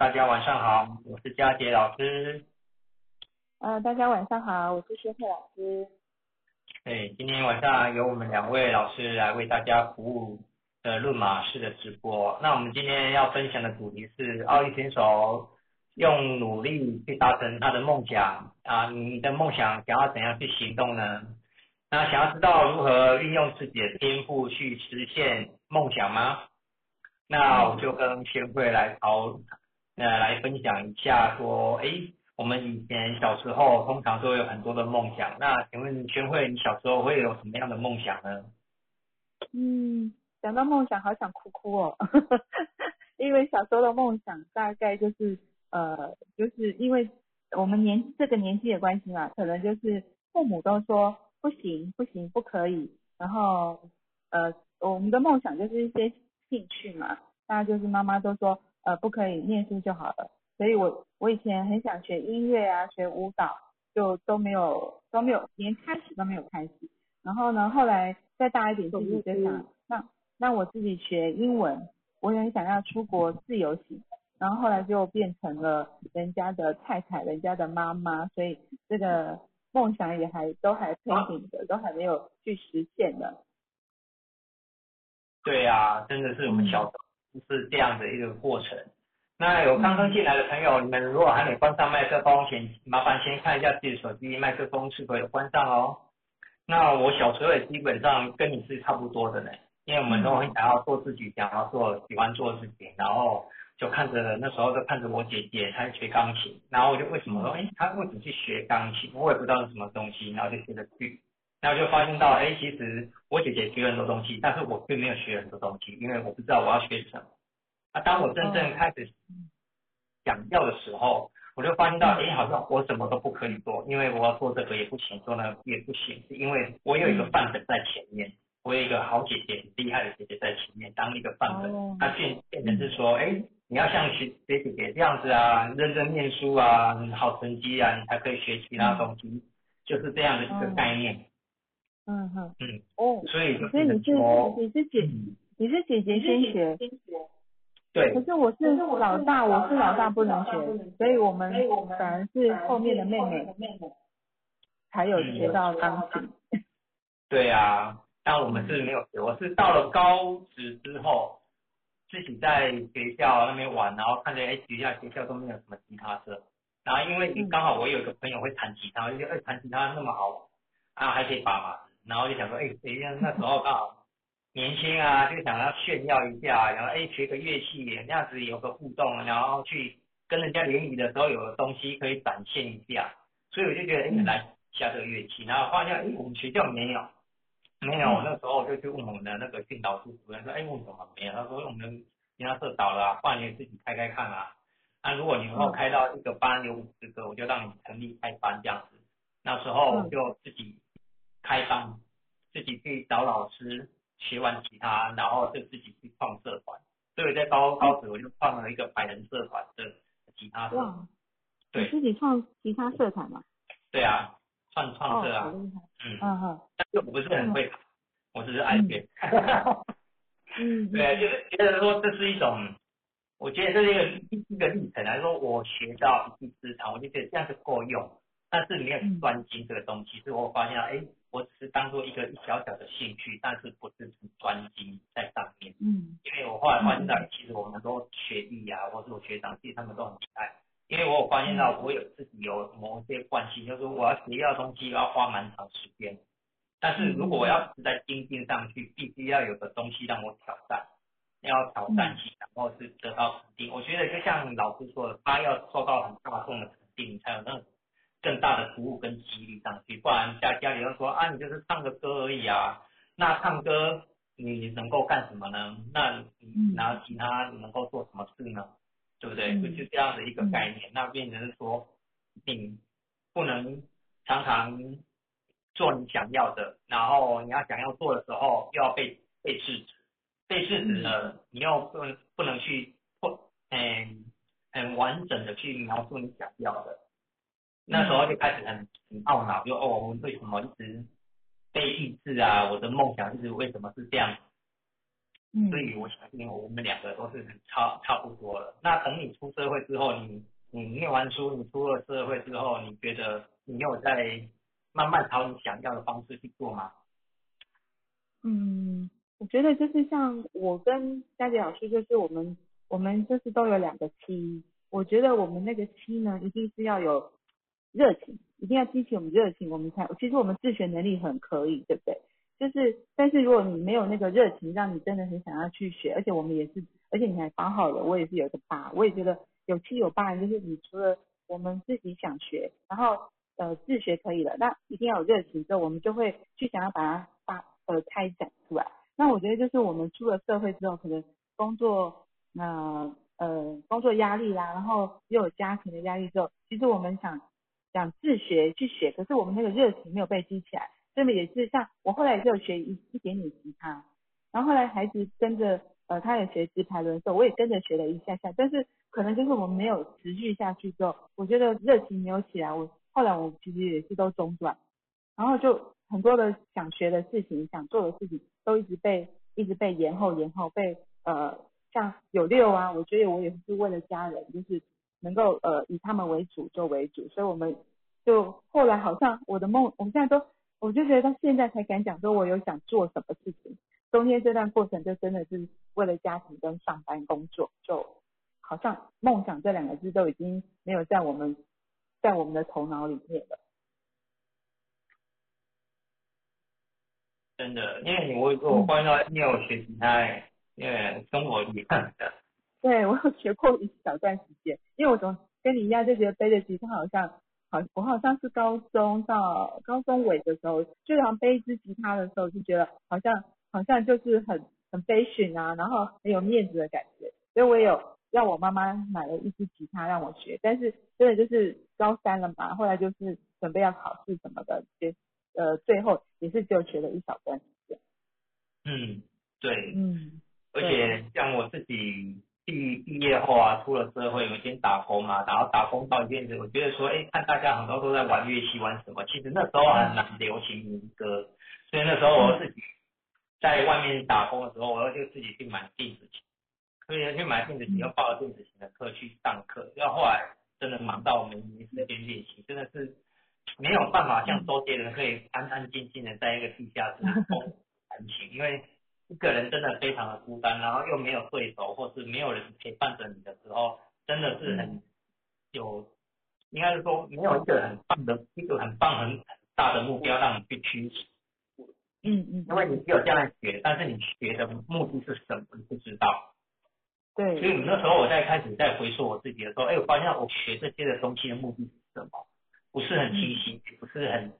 大家晚上好，我是佳杰老师。呃，大家晚上好，我是薛慧老师。对，今天晚上由我们两位老师来为大家服务的论马式的直播。那我们今天要分享的主题是奥运选手用努力去达成他的梦想啊，你的梦想想要怎样去行动呢？那想要知道如何运用自己的天赋去实现梦想吗？那我就跟宣慧来讨呃来分享一下，说，哎，我们以前小时候通常都有很多的梦想。那请问宣慧，你小时候会有什么样的梦想呢？嗯，讲到梦想，好想哭哭哦，因为小时候的梦想大概就是呃，就是因为我们年这个年纪的关系嘛，可能就是父母都说。不行，不行，不可以。然后，呃，我们的梦想就是一些兴趣嘛。那就是妈妈都说，呃，不可以念书就好了。所以我我以前很想学音乐啊，学舞蹈，就都没有都没有，连开始都没有开始。然后呢，后来再大一点，自己就想，那那我自己学英文，我也很想要出国自由行。然后后来就变成了人家的太太，人家的妈妈。所以这个。梦想也还都还推行的，都还没有去实现的。对呀，真的是我们小时候是这样的一个过程。那有刚刚进来的朋友，你们如果还没关上麦克风，请麻烦先看一下自己手机麦克风是否有关上哦。那我小时候也基本上跟你是差不多的呢，因为我们都很想要做自己想要做、喜欢做的事情，然后。就看着那时候就看着我姐姐，她学钢琴，然后我就为什么说，哎，她为什么去学钢琴？我也不知道是什么东西，然后就学着去，然后就发现到，哎，其实我姐姐学很多东西，但是我并没有学很多东西，因为我不知道我要学什么。啊，当我真正开始想要的时候，我就发现到，哎，好像我什么都不可以做，因为我要做这个也不行，做那个也不行，是因为我有一个范本在前面，我有一个好姐姐，很厉害的姐姐在前面当一个范本，她变变成是说，哎。你要像学学姐姐这样子啊，认真念书啊，好成绩啊，你才可以学其他东西，就是这样的一个概念。嗯哼。嗯。哦。所以所以你是你是姐你是姐姐先学。对。可是我是老大，我是老大不能学，所以我们反而是后面的妹妹才有学到钢琴。对啊，但我们是没有学，我是到了高职之后。自己在学校那边玩，然后看着哎，学校学校都没有什么吉他社，然后因为刚好我有一个朋友会弹吉他，我就觉得哎，弹吉他那么好，啊还可以拔嘛，然后就想说哎，等一下那时候刚好年轻啊，就想要炫耀一下，然后哎学个乐器，那样子有个互动，然后去跟人家联谊的时候有个东西可以展现一下，所以我就觉得哎，来下这个乐器，然后发现哎，我们学校没有。没有，我那时候我就去问我们的那个训导处主任说，哎，为什么没有？他说我们吉他社倒了，不然你自己开开看啊。那如果你以后开到一个班有五十个，我就让你成立开班这样子。那时候我就自己开放，自己去找老师学完吉他，然后就自己去创社团。所以在高高职我就创了一个百人社团的吉他社。对。自己创吉他社团嘛？对啊。创创社啊，嗯嗯嗯，但是我不是很会，我只是爱学，嗯，对，就是觉得说这是一种，我觉得这是一个一个历程来说，我学到一技之长，我就觉得这样就够用，但是没有专精这个东西，所以我发现哎，我只是当做一个小小的兴趣，但是不是很专精在上面，嗯，因为我后来发现到，其实我们都学弟啊，或者我学长，其实他们都很厉害。因为我有发现到，我有自己有某些惯性，就是我要学要东西要花蛮长时间，但是如果我要是在精进上去，必须要有个东西让我挑战，要挑战性，然后是得到肯定。我觉得就像老师说的，他要受到很大众的肯定，才有那更大的服务跟激励上去，不然家家里要说啊，你就是唱个歌而已啊，那唱歌你能够干什么呢？那你拿吉他你能够做什么事呢？对不对？就就这样的一个概念，那变成是说，你不能常常做你想要的，然后你要想要做的时候又要被被制止，被制止了，你又不能不能去不很很完整的去描述你想要的，那时候就开始很很懊恼，就哦，我们为什么一直被抑制啊？我的梦想一直为什么是这样？嗯所以我相信我们两个都是差差不多了。那等你出社会之后，你你念完书，你出了社会之后，你觉得你有在慢慢朝你想要的方式去做吗？嗯，我觉得就是像我跟佳杰老师，就是我们我们就是都有两个期，我觉得我们那个期呢，一定是要有热情，一定要激起我们热情，我们才其实我们自学能力很可以，对不对？就是但是如果你没有那个热情，让你真的很想要去学，而且我们也是，而且你还八号了，我也是有个八，我也觉得有七有八，就是你除了我们自己想学，然后呃自学可以了，那一定要有热情之后，我们就会去想要把它发呃开展出来。那我觉得就是我们出了社会之后，可能工作呃呃工作压力啦，然后又有家庭的压力之后，其实我们想想自学去学，可是我们那个热情没有被激起来。这么也是像我后来也有学一一点点吉他，然后后来孩子跟着呃他也学直排轮的时候，我也跟着学了一下下，但是可能就是我们没有持续下去之后，我觉得热情没有起来，我后来我其实也是都中断，然后就很多的想学的事情、想做的事情都一直被一直被延后延后，被呃像有六啊，我觉得我也是为了家人，就是能够呃以他们为主就为主，所以我们就后来好像我的梦，我们现在都。我就觉得到现在才敢讲说，我有想做什么事情。中间这段过程就真的是为了家庭跟上班工作，就好像梦想这两个字都已经没有在我们在我们的头脑里面了。真的，因为你我我关到你有学吉他，因为跟我一样的。对，我有学过一小段时间，因为我总跟你一样就觉得背着吉他好像。好，我好像是高中到高中尾的时候，就好像背一支吉他的时候，就觉得好像好像就是很很 fashion 啊，然后很有面子的感觉，所以我也有让我妈妈买了一支吉他让我学，但是真的就是高三了嘛，后来就是准备要考试什么的，就呃最后也是就学了一小段时间。嗯，对，嗯，而且像我自己。毕毕业后啊，出了社会，有先打工嘛，然后打工到一阵子，我觉得说，哎，看大家很多都在玩乐器，玩什么？其实那时候很难流行民歌，所以那时候我自己在外面打工的时候，我要就自己去买电子琴，所以去买电子琴，又报了电子琴的课去上课，要后来真的忙到没没时间练习，真的是没有办法像周杰伦可以安安静静的在一个地下室弹琴，因为。一个人真的非常的孤单，然后又没有对手，或是没有人陪伴着你的时候，真的是很有，应该是说没有一个很棒的一个很棒很大的目标让你去驱使。嗯嗯。因为你只有这样学，但是你学的目的是什么你不知道。对。所以那时候我在开始在回溯我自己的时候，哎，我发现我学这些的东西的目的是什么？不是很清晰，也不是很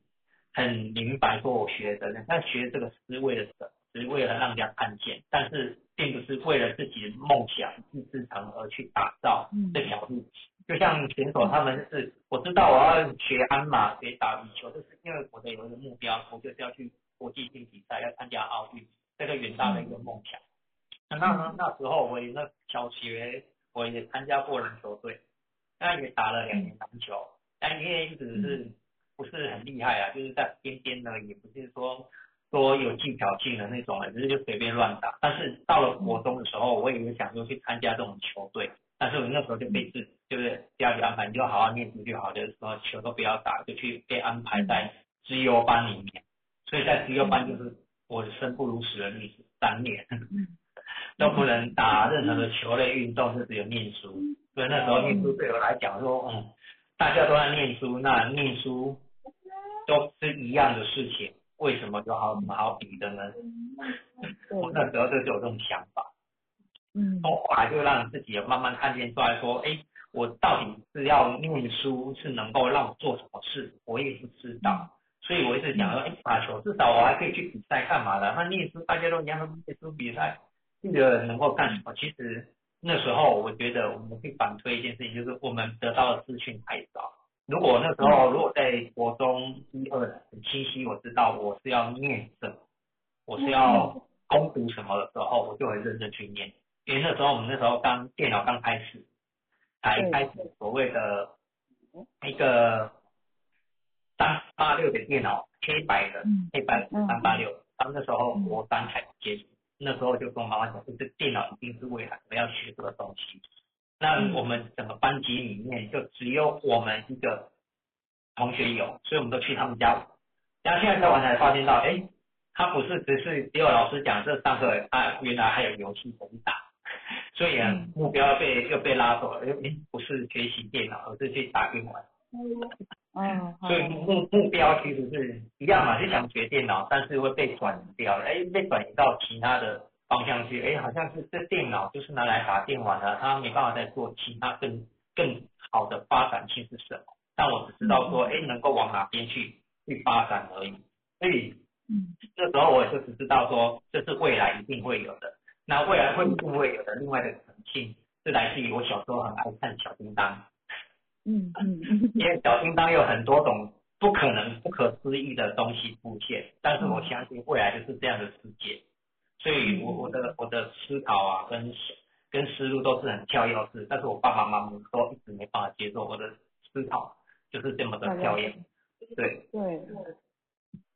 很明白说我学的，那学这个是为了什么？是为了让人家看见，但是并不是为了自己的梦想、志志成而去打造这条路。就像选手他们是，我知道我要学鞍马、学打羽球，就是因为我的有一个目标，我就是要去国际性比赛，要参加奥运，这个远大的一个梦想。那那那时候我也那小学我也参加过篮球队，那也打了两年篮球，但因为一直是不是很厉害啊，就是在边边呢，也不是说。说有技巧性的那种，只是就随便乱打。但是到了国中的时候，我也有想说去参加这种球队，但是我那时候就被自就是家里安排，你就好好念书就好，就是说球都不要打，就去被安排在资优班里面。所以在资优班就是我生不如死的历史三年，都不能打任何的球类运动，就只有念书。所以那时候念书对我来讲说，嗯，大家都在念书，那念书都是一样的事情。为什么有好什么好比的呢？我那时候就是有这种想法，嗯，后来就让自己慢慢看见出来说，哎，我到底是要念书，是能够让我做什么事，我也不知道，所以我一直想说，哎，打球至少我还可以去比赛干嘛的？那念书大家都一样，念书比赛，这个能够干什么？其实那时候我觉得我们可以反推一件事情，就是我们得到的资讯太少。如果那时候如果在国中一二很清晰，我知道我是要念什么，我是要攻读什么的时候，我就会认真去念。因为那时候我们那时候刚电脑刚开始，才开始所谓的一个三八六的电脑，黑白的黑白三八六，他们那时候国三才接触，那时候就跟我妈妈讲，就是电脑一定是未来我要学这个东西。那我们整个班级里面就只有我们一个同学有，所以我们都去他们家。然后现在在玩才发现到，哎，他不是只是只有老师讲这上课，啊，原来还有游戏可以打，所以啊，目标被又被拉走了，因为不是学习电脑，而是去打电玩。嗯，所以目目标其实是一样嘛，就想学电脑，但是会被转移掉，哎，被转移到其他的方向去，哎，好像是这电脑就是拿来打电玩的，它没办法再做其他更更好的发展性是什么？但我只知道说，哎，能够往哪边去去发展而已。所以，嗯，这时候我也就只知道说，这是未来一定会有的。那未来会不会有的另外的可能性，是来自于我小时候很爱看小叮当。嗯嗯，因为小叮当有很多种不可能、不可思议的东西出现，但是我相信未来就是这样的世界，所以我我的我的思考啊跟跟思路都是很跳跃式，但是我爸爸妈妈都一直没办法接受我的思考就是这么的跳跃，对对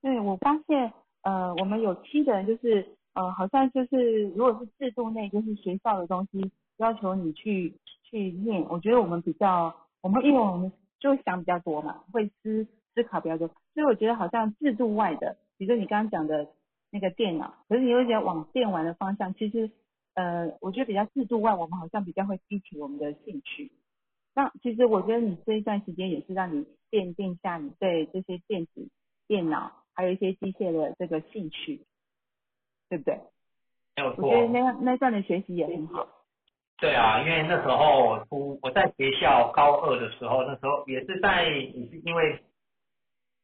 对，我发现呃我们有七个人就是呃好像就是如果是制度内就是学校的东西要求你去去念，我觉得我们比较。我们因为我们就想比较多嘛，会思思考比较多，所以我觉得好像制度外的，比如说你刚刚讲的那个电脑，可是你又觉得往电玩的方向，其实呃，我觉得比较制度外，我们好像比较会激起我们的兴趣。那其实我觉得你这一段时间也是让你奠定下你对这些电子电脑还有一些机械的这个兴趣，对不对？我觉得那那段的学习也很好。对啊，因为那时候我初我在学校高二的时候，那时候也是在也是因为，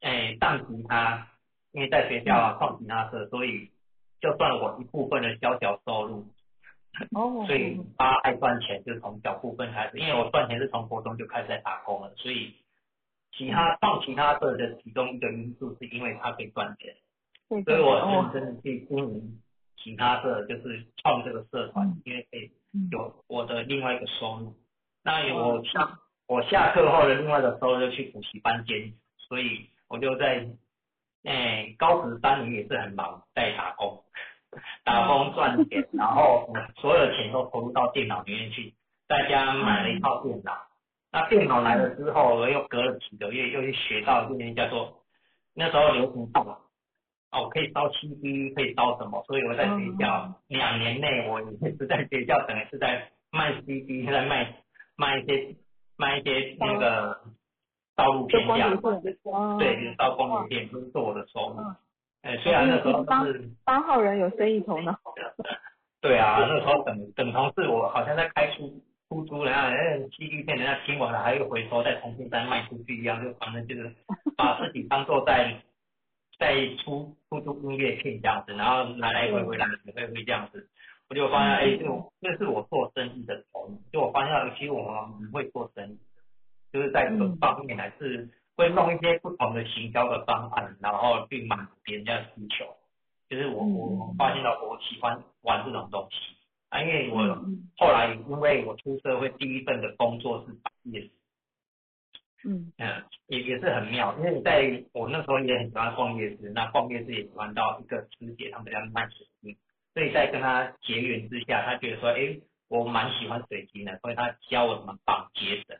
哎，上吉他，因为在学校啊上吉他社，所以就赚我一部分的小小收入。哦。所以他爱赚钱，就从小部分开始，因为我赚钱是从国中就开始在打工了，所以其他上其他社的其中一个因素是因为他可以赚钱，所以我认真的去经营其他社，就是创这个社团，因为可以。有我的另外一个收入，那我下我下课后的另外的收入就去补习班兼，所以我就在，哎，高职三年也是很忙，在打工，打工赚钱，然后所有钱都投入到电脑里面去，在家买了一套电脑，那电脑来了之后，我又隔了几个月又去学到一个叫做，那时候流行到。哦，可以烧 CD，可以烧什么？所以我在学校两年内，我也是在学校等于是在卖 CD，在卖卖一些卖一些那个道路片这样，对，烧光碟片，都是我的收入。哎，虽然那时候是八号人有生意头脑。对啊，那时候等等同事，我好像在开出出租，然后哎 CD 片人家听完了，还有回收再重新再卖出去一样，就反正就是把自己当做在。在出出租音乐片这样子，然后来来回回来来回回这样子，我就发现哎，就这是我做生意的头脑。就我发现，其实我们会做生意，就是在这个方面还是会弄一些不同的行销的方案，然后去满足别人家的需求。就是我我发现到我喜欢玩这种东西。啊，因为我后来因为我出社会第一份的工作是业。嗯。嗯，也也是很妙，因为在我那时候也很喜欢逛夜市，那逛夜市也喜欢到一个师姐他们家卖水晶，所以在跟他结缘之下，他觉得说，哎，我蛮喜欢水晶的，所以他教我怎么绑结绳，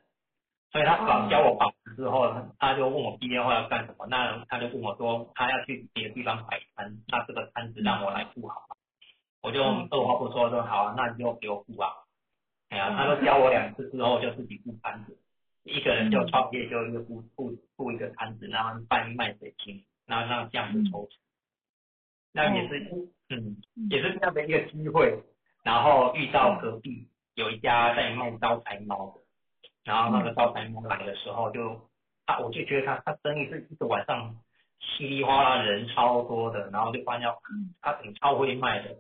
所以他绑教我绑之后，他就问我毕业后要干什么，那他就问我说，他要去别的地方摆摊，那这个摊子让我来付好吗？我就二话不说说好啊，那你就给我付啊，哎呀，他说教我两次之后就自己付摊子。一个人就创业，就一个布布布一个摊子，然后卖卖水晶，然后让这样子抽成。那也是，嗯，也是这样的一个机会。然后遇到隔壁有一家在卖招财猫的，然后那个招财猫来的时候，就他我就觉得他他生意是一个晚上稀里哗啦人超多的，然后就发现他挺超会卖的，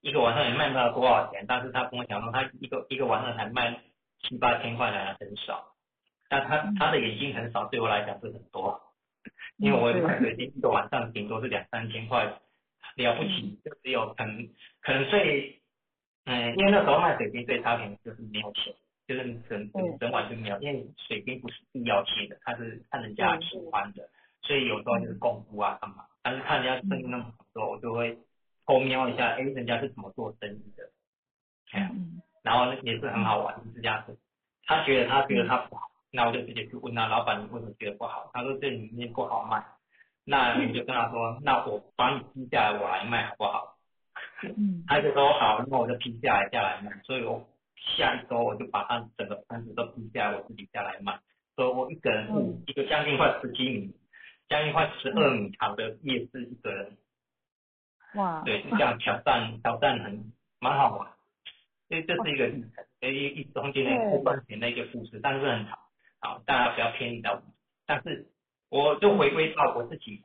一个晚上也卖不到多少钱，但是他跟我讲说他一个一个晚上才卖七八千块还很少。但他他的眼睛很少，对我来讲是很多，因为我卖水晶一个晚上顶多是两三千块，了不起就只有可能可能最，嗯，因为那时候卖水晶最差评就是没有钱，就是整整整晚就没有，因为水晶不是必要切的，它是看人家喜欢的，所以有时候就是功夫啊干嘛，但是看人家生意那么多，我就会偷瞄一下，哎，人家是怎么做生意的，哎，嗯然后也是很好玩，就是这样子。他觉得他觉得他不好，那我就直接去问他老板，你为什么觉得不好？他说这里面不好卖。那你就跟他说，那我把你批下来，我来卖好不好？嗯他就说好，那我就批下来下来卖。所以我下一周我就把它整个摊子都批下来，我自己下来卖。所以我一个人雇一个将近快十几米，将近快十二米长的夜市一个人，哇，对，就这样挑战挑战很蛮好玩。所以这是一个历程，一一中间的不赚钱的一个故事，但是很好，好，大家不要偏离到。但是我就回归到我自己，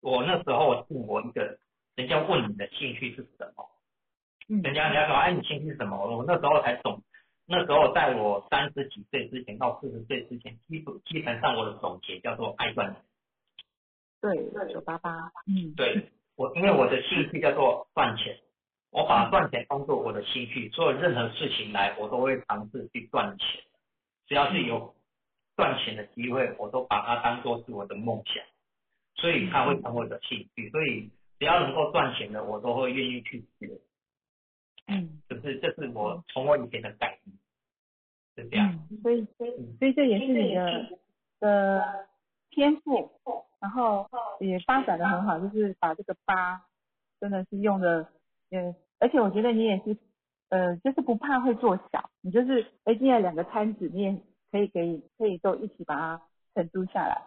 我那时候问我一个，人家问你的兴趣是什么？嗯人家人家说，哎，你兴趣什么？我那时候才懂。那时候在我三十几岁之前到四十岁之前，基本基本上我的总结叫做爱赚钱。对九八八，嗯对我，因为我的兴趣叫做赚钱，我把赚钱当做我的兴趣，做任何事情来，我都会尝试去赚钱。只要是有赚钱的机会，我都把它当做是我的梦想，所以它会成为我的兴趣。所以只要能够赚钱的，我都会愿意去学。嗯就是这是我从我以前的概念，是这样。嗯，所以所以所以这也是你的的天赋，然后也发展的很好，就是把这个八真的是用的，呃，而且我觉得你也是，呃，就是不怕会做小，你就是哎，今天两个摊子，你也可以可以可以都一起把它承租下来，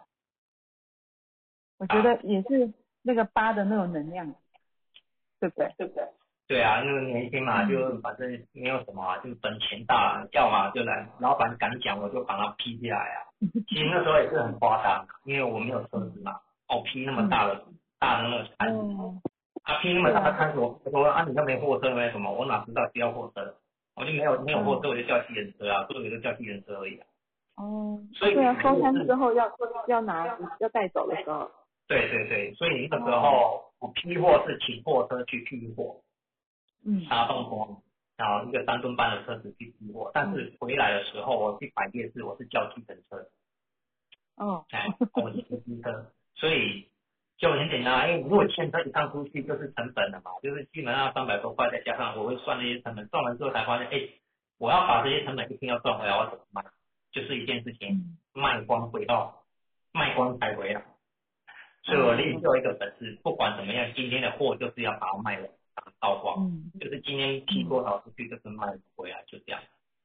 我觉得也是那个八的那种能量，对不对？对不对？对啊，因为年轻嘛，嗯。就反正没有什么啊，就是本钱大，要嘛就来，老板敢讲我就把它批下来啊。其实那时候也是很夸张，因为我没有车子嘛，哦批那么大的、大的那个摊子，嗯啊批那么大的摊子，我我说啊你那没货车没什么，我哪知道需要货车？我就没有没有货车，我就叫计程车啊，所以我就叫计程车而已啊。哦，所以对啊，收摊之后要要拿要带走的时候，对对对，所以那个时候我批货是请货车去批货，嗯沙洞风，然后一个三吨半的车子去提货，但是回来的时候我去摆夜市，我是叫计程车。哦，哎，我是骑机车，所以就很简单啊，因为如果牵车一趟出去就是成本了嘛，就是基本上三百多块，再加上我会算那些成本，算完之后才发现，哎，我要把这些成本一定要赚回来，我怎么卖？就是一件事情，嗯卖光回到卖光才回来。所以我练就一个本事，不管怎么样，今天的货就是要把它卖完，把它倒光，嗯。就是今天批多少出去就是卖回来，就这样。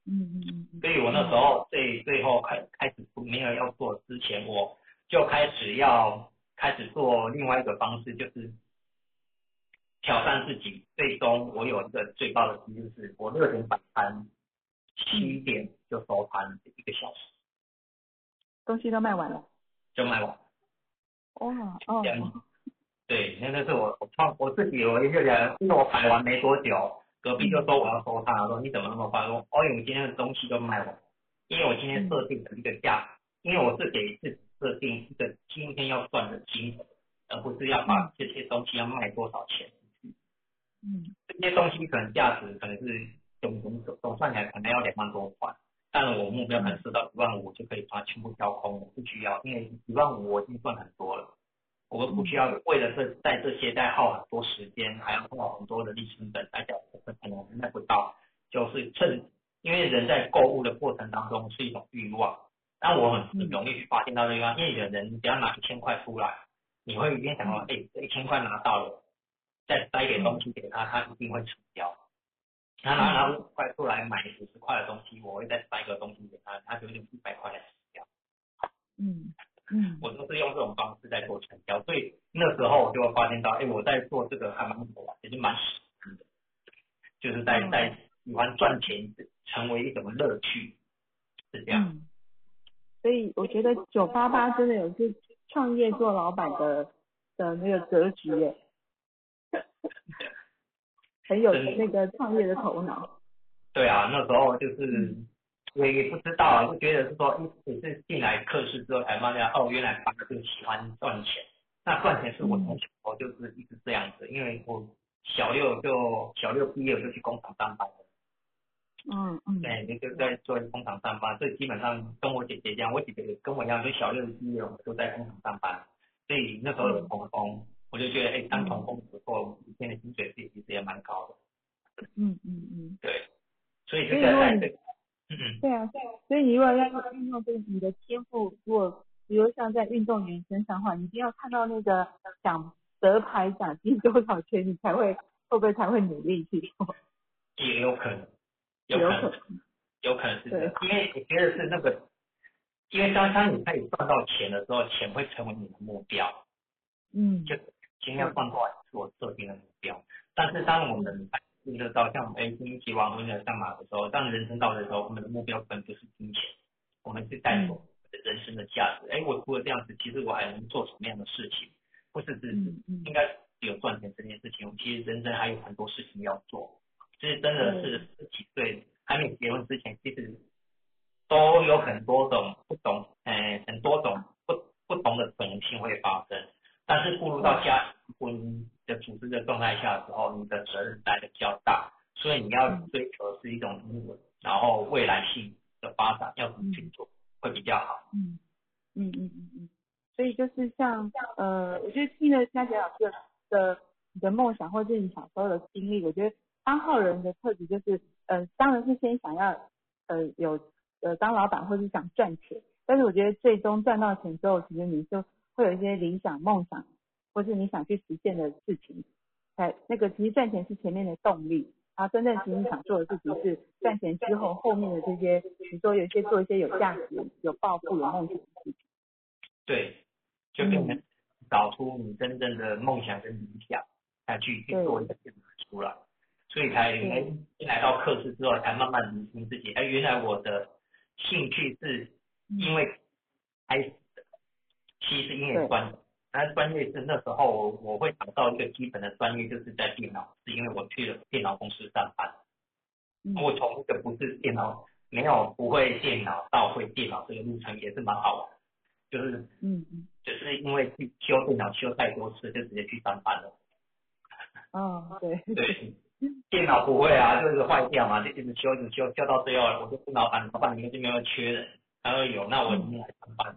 嗯嗯嗯所以我那时候最最后开开始没有要做之前，我就开始要开始做另外一个方式，就是挑战自己。最终我有一个最高的记录是，我六点摆摊，七点就收摊，一个小时。东西都卖完了，就卖完。哇哦这，样对，那个是我我创我自己有一个人，因为我摆完没多久，隔壁就说我要收摊，我说你怎么那么快？我说哦，因为我今天的东西都卖完，因为我今天设定的一个价，因为我是给自己设定一个今天要赚的金额，而不是要把这些东西要卖多少钱。嗯这些东西可能价值可能是总总总总算起来可能要两万多块，但我目标可能是到一万五就可以把它全部交空，我不需要，因为一万五我已经赚很多了，我们不需要为了这在这些再耗很多时间，还要花很多的力成本来讲，我可能卖不到，就是趁因为人在购物的过程当中是一种欲望，但我很容易去发现到这个，因为有人只要拿一千块出来，你会一边想到，哎，这一千块拿到了。再塞点东西给他，他一定会成交。他拿拿五块出来买五十块的东西，我会再塞个东西给他，他就用一百块来成交。嗯嗯我都是用这种方式在做成交，所以那时候我就会发现到，哎，我在做这个还蛮好玩，也是蛮喜欢的，就是在嗯在喜欢赚钱成为一种乐趣，是这样。嗯，所以我觉得九八八真的有是创业做老板的的那个格局耶，很有那个创业的头脑。对啊，那时候就是也也不知道啊，就觉得是说，也是进来课室之后才发现，哦，原来爸爸就喜欢赚钱。那赚钱是我从小我就是一直这样子，因为我小六就小六毕业我就去工厂上班了，嗯嗯对，就就在做工厂上班，所以基本上跟我姐姐一样，我姐姐跟我一样，就小六毕业我就在工厂上班，所以那时候有童工，我我就觉得哎，当童工时候一天的薪水其实也蛮高的。嗯嗯嗯。对，所以就在这个，嗯嗯。对啊，对啊。所以你如果要运用这个你的天赋，如果比如像在运动员身上的话，你一定要看到那个奖得牌奖金多少钱，你才会会不会才会努力去做？也有可能，有可能，有可能是这样，因为我觉得是那个，因为当当你开始赚到钱的时候，钱会成为你的目标，嗯，就尽量放过来做设定的目标。但是当我们进入到像我们 A 经济往那个上马的时候，当人生到的时候，我们的目标可能就是金钱，我们是带走人生的价值。哎，我除了这样子，其实我还能做什么样的事情？不是只应该只有赚钱这件事情，其实人生还有很多事情要做。其实真的是十几岁还没结婚之前，其实都有很多种不同，嗯，很多种不不同的可能性会发生。但是步入到家庭婚姻的组织的状态下的时候，你的责任来的比较大，所以你要追求的是一种平稳，然后未来性的发展要怎么去做会比较好。嗯嗯嗯嗯嗯。所以就是像呃，我觉得听了佳杰老师的你的梦想或者你小时候的经历，我觉得。三号人的特质就是，呃，当然是先想要，呃，有，呃，当老板或是想赚钱，但是我觉得最终赚到钱之后，其实你就会有一些理想、梦想，或是你想去实现的事情，才那个其实赚钱是前面的动力，然后真正其实想做的事情是赚钱之后后面的这些，比如说有一些做一些有价值、有抱负、有梦想的事情。对，就可能找出你真正的梦想跟理想，来去去做一个出来。所以才来到课室之后，才慢慢理清自己。哎，原来我的兴趣是因为开始的，其实是因为专，那专业是那时候我会找到一个基本的专业，就是在电脑，是因为我去了电脑公司上班。我从一个不是电脑，没有不会电脑到会电脑这个路程也是蛮好玩，就是嗯嗯，就是因为去修电脑修太多次，就直接去上班了。哦，对对。电脑不会啊，就是坏掉嘛，就一直修，一直修，修到最后，我就跟老板，老板你们这边有缺人，他说有，那我今天来上班，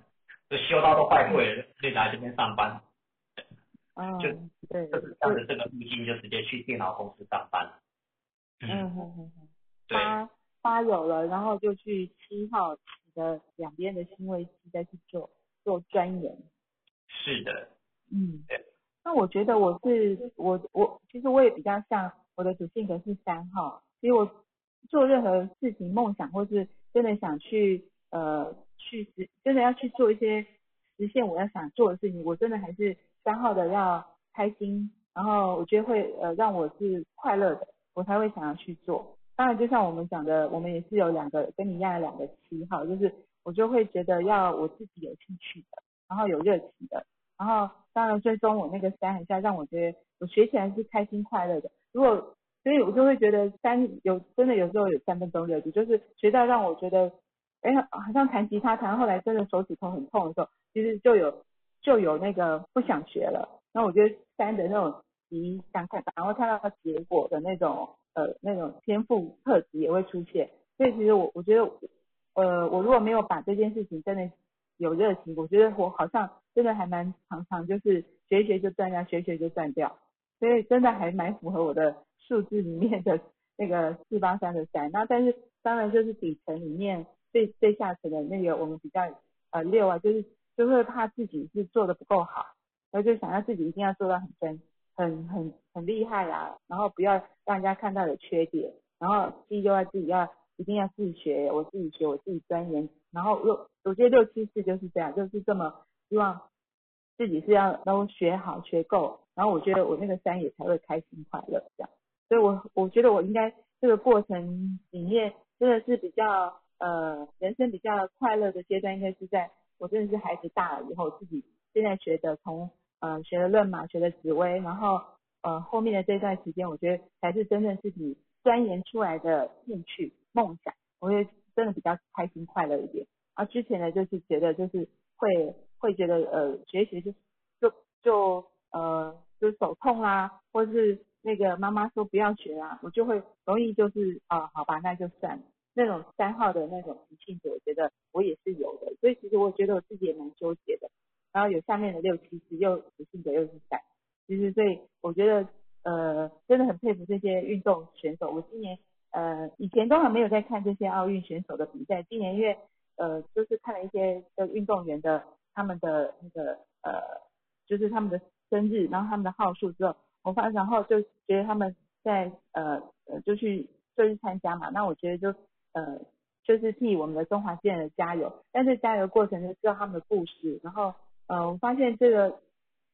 就修到都坏会了，就来这边上班。嗯，就对，就是照着这个路径，就直接去电脑公司上班。嗯哼哼哼。对。八八有了，然后就去七号的两边的新位置再去做做钻研。是的。嗯。那我觉得我是我我其实我也比较像。我的主性格是三号，所以我做任何事情、梦想或是真的想去呃去实，真的要去做一些实现我要想做的事情，我真的还是三号的要开心，然后我觉得会呃让我是快乐的，我才会想要去做。当然，就像我们讲的，我们也是有两个跟你一样的两个七号，就是我就会觉得要我自己有兴趣的，然后有热情的，然后当然最终我那个三还是要让我觉得我学起来是开心快乐的。如果，所以我就会觉得三有真的有时候有三分钟热度，就是学到让我觉得，哎，好像弹吉他弹后来真的手指头很痛的时候，其实就有就有那个不想学了。那我觉得三的那种急想看，然后看到他结果的那种呃那种天赋特质也会出现。所以其实我我觉得，呃，我如果没有把这件事情真的有热情，我觉得我好像真的还蛮常常就是学一学就断掉，学一学就断掉。所以真的还蛮符合我的数字里面的那个四八三的三，那但是当然就是底层里面最最下层的那个我们比较呃六啊，就是就会怕自己是做的不够好，然后就想要自己一定要做到很真很很很厉害啊，然后不要让人家看到有缺点，然后七就要自己要一定要自学，我自己学我自己钻研，然后六我觉得六七四就是这样，就是这么希望自己是要都学好学够。然后我觉得我那个三也才会开心快乐这样，所以我我觉得我应该这个过程里面真的是比较呃人生比较快乐的阶段，应该是在我真的是孩子大了以后，自己现在学的从呃学了论马，学了紫薇，然后呃后面的这段时间，我觉得才是真正自己钻研出来的兴趣梦想，我觉得真的比较开心快乐一点。啊之前呢就是觉得就是会会觉得呃学习就就就呃。就手痛啊，或是那个妈妈说不要学啊，我就会容易就是啊，好吧，那就算了。那种三号的那种脾性子，我觉得我也是有的，所以其实我觉得我自己也蛮纠结的。然后有下面的六七十又脾性子又是三，其实所以我觉得呃真的很佩服这些运动选手。我今年呃以前都还没有在看这些奥运选手的比赛，今年因为呃就是看了一些的运动员的他们的那个呃就是他们的生日，然后他们的号数之后，我发然后就觉得他们在呃呃就去就去参加嘛，那我觉得就呃。就是替我们的中华健人加油，但是加油过程就知道他们的故事，然后呃，我发现这个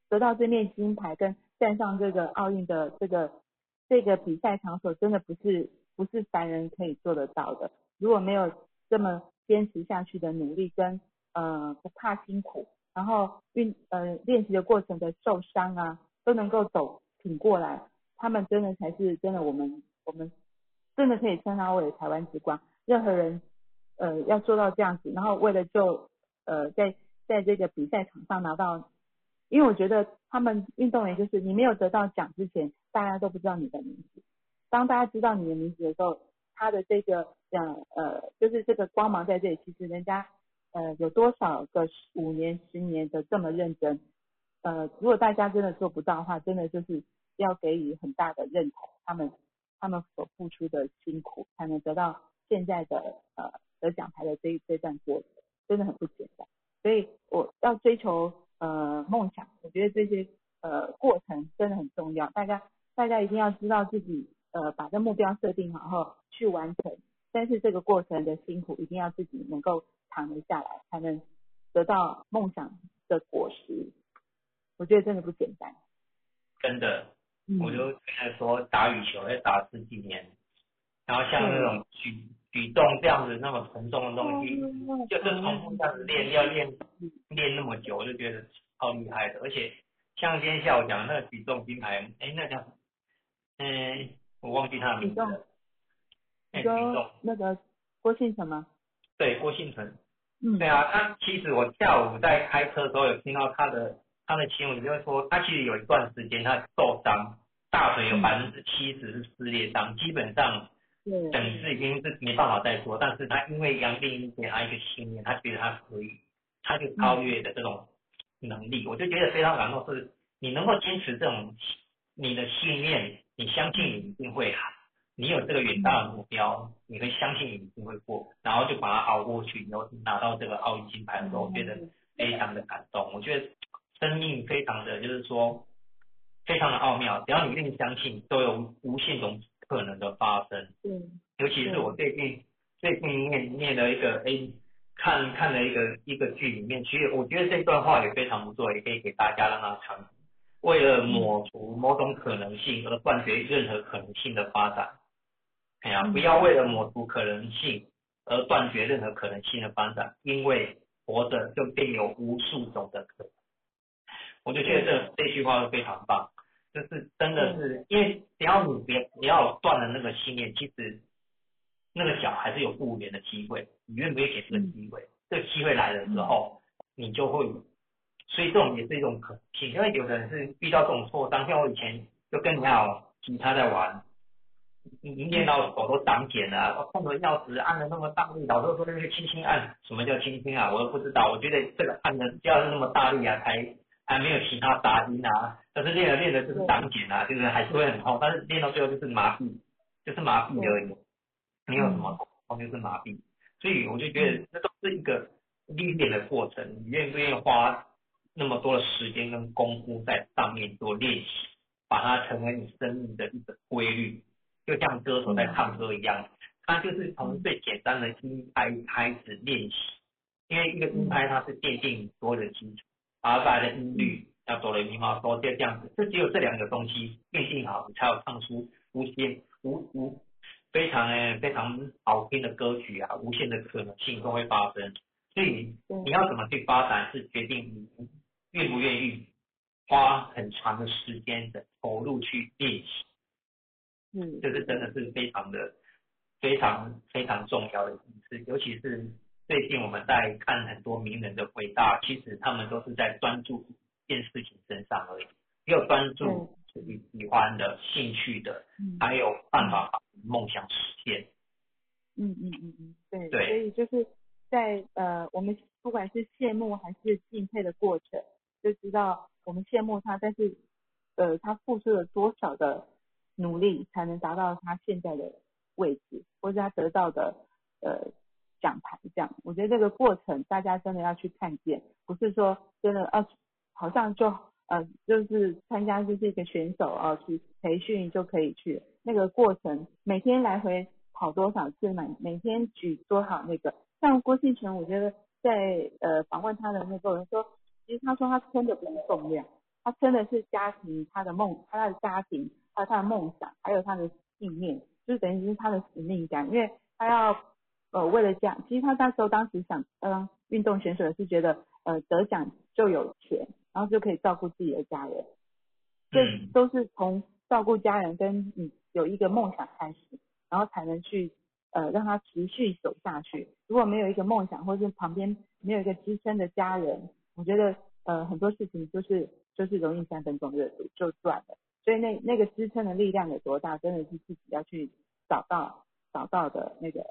得到这面金牌跟站上这个奥运的这个这个比赛场所，真的不是不是凡人可以做得到的。如果没有这么坚持下去的努力跟呃不怕辛苦，然后运呃练习的过程的受伤啊，都能够走挺过来，他们真的才是真的我们我们真的可以称他为台湾之光。任何人，呃，要做到这样子，然后为了就，呃，在在这个比赛场上拿到，因为我觉得他们运动员就是你没有得到奖之前，大家都不知道你的名字。当大家知道你的名字的时候，他的这个，呃呃，就是这个光芒在这里。其实人家，呃，有多少个五年、十年的这么认真，呃，如果大家真的做不到的话，真的就是要给予很大的认同，他们他们所付出的辛苦，才能得到。现在的呃得奖牌的这这段过程真的很不简单，所以我要追求呃梦想，我觉得这些呃过程真的很重要。大家大家一定要知道自己呃把这目标设定好后去完成，但是这个过程的辛苦一定要自己能够扛得下来，才能得到梦想的果实。我觉得真的不简单。真的，我就觉得说打羽球要打十几年。然后像那种举举重这样子那么沉重的东西，就是重复这样子练，要练练那么久，我就觉得超厉害的。而且像今天下午讲那个举重金牌，哎，那叫嗯，我忘记他的名字。举重。举重。那个郭信成吗？对，郭信成。嗯。对啊，他其实我下午在开车的时候有听到他的他的新闻，就是说他其实有一段时间他受伤，大腿有百分之七十是撕裂伤，基本上。等于是已经是没办法再做，但是他因为杨定一给他一个信念，他觉得他可以，他就超越的这种能力，我就觉得非常感动。是你能够坚持这种你的信念，你相信你一定会好，你有这个远大的目标，你会相信你一定会过，然后就把它熬过去，然后拿到这个奥运金牌的时候，我觉得非常的感动。我觉得生命非常的就是说非常的奥妙，只要你愿意相信，都有无限种。可能的发生，嗯，尤其是我最近最近念念了一个诶，看看了一个一个剧里面，其实我觉得这段话也非常不错，也可以给大家让他尝。为了抹除某种可能性而断绝任何可能性的发展，哎呀，不要为了抹除可能性而断绝任何可能性的发展，因为活着就便有无数种的可能。我就觉得这这句话非常棒。就是真的是，因为只要你别你要断了那个信念，其实那个脚还是有复原的机会。你愿不愿意给这个机会？这个机会来的时候，你就会，所以这种也是一种可能性。因为有的人是遇到这种挫伤，像我以前就跟你讲，吉他在玩，你练到手都长茧了，我碰到钥匙按的那么大力，老师说那个轻轻按，什么叫轻轻啊？我都不知道。我觉得这个按的就要是那么大力啊，才还没有其他杂音啊。但是练着练着就是长茧啊，就是还是会很痛，但是练到最后就是麻痹，就是麻痹而已，没有什么痛，就是麻痹。所以我就觉得这都是一个历练的过程，你愿不愿意花那么多的时间跟功夫在上面做练习，把它成为你生命的一个规律，就像歌手在唱歌一样，他就是从最简单的音拍开始练习，因为一个音拍它是奠定所有的基础，而带来的音律。要哆来咪发嗦，就这样子，就只有这两个东西变性好，你才有唱出无限无无非常诶非常好听的歌曲啊，无限的可能性都会发生。所以你要怎么去发展，是决定你愿不愿意花很长的时间的投入去练习。嗯，这是真的是非常的非常非常重要的一次，尤其是最近我们在看很多名人的回答，其实他们都是在专注一。件事情身上而已，只有专注自己喜欢的兴趣的，还有办法把梦想实现。嗯嗯嗯嗯，对。对。所以就是在呃，我们不管是羡慕还是敬佩的过程，就知道我们羡慕他，但是呃他付出了多少的努力才能达到他现在的位置，或者他得到的呃奖牌这样。我觉得这个过程大家真的要去看见，不是说真的啊，好像就呃就是参加就是一个选手啊去培训就可以去，那个过程每天来回跑多少次，每每天举多少那个，像郭信全，我觉得在呃访问他的那个人说，其实他说他撑的不是重量，他撑的是家庭，他的梦，他的家庭，还有他的梦想，还有他的信念，就等于是他的使命感，因为他要呃为了这样，其实他那时候当时想当运动选手是觉得呃得奖就有钱，然后就可以照顾自己的家人，这嗯都是从照顾家人跟你有一个梦想开始，然后才能去呃让他持续走下去。如果没有一个梦想，或是旁边没有一个支撑的家人，我觉得呃很多事情就是就是容易三分钟热度就断了。所以那那个支撑的力量有多大，真的是自己要去找到找到的那个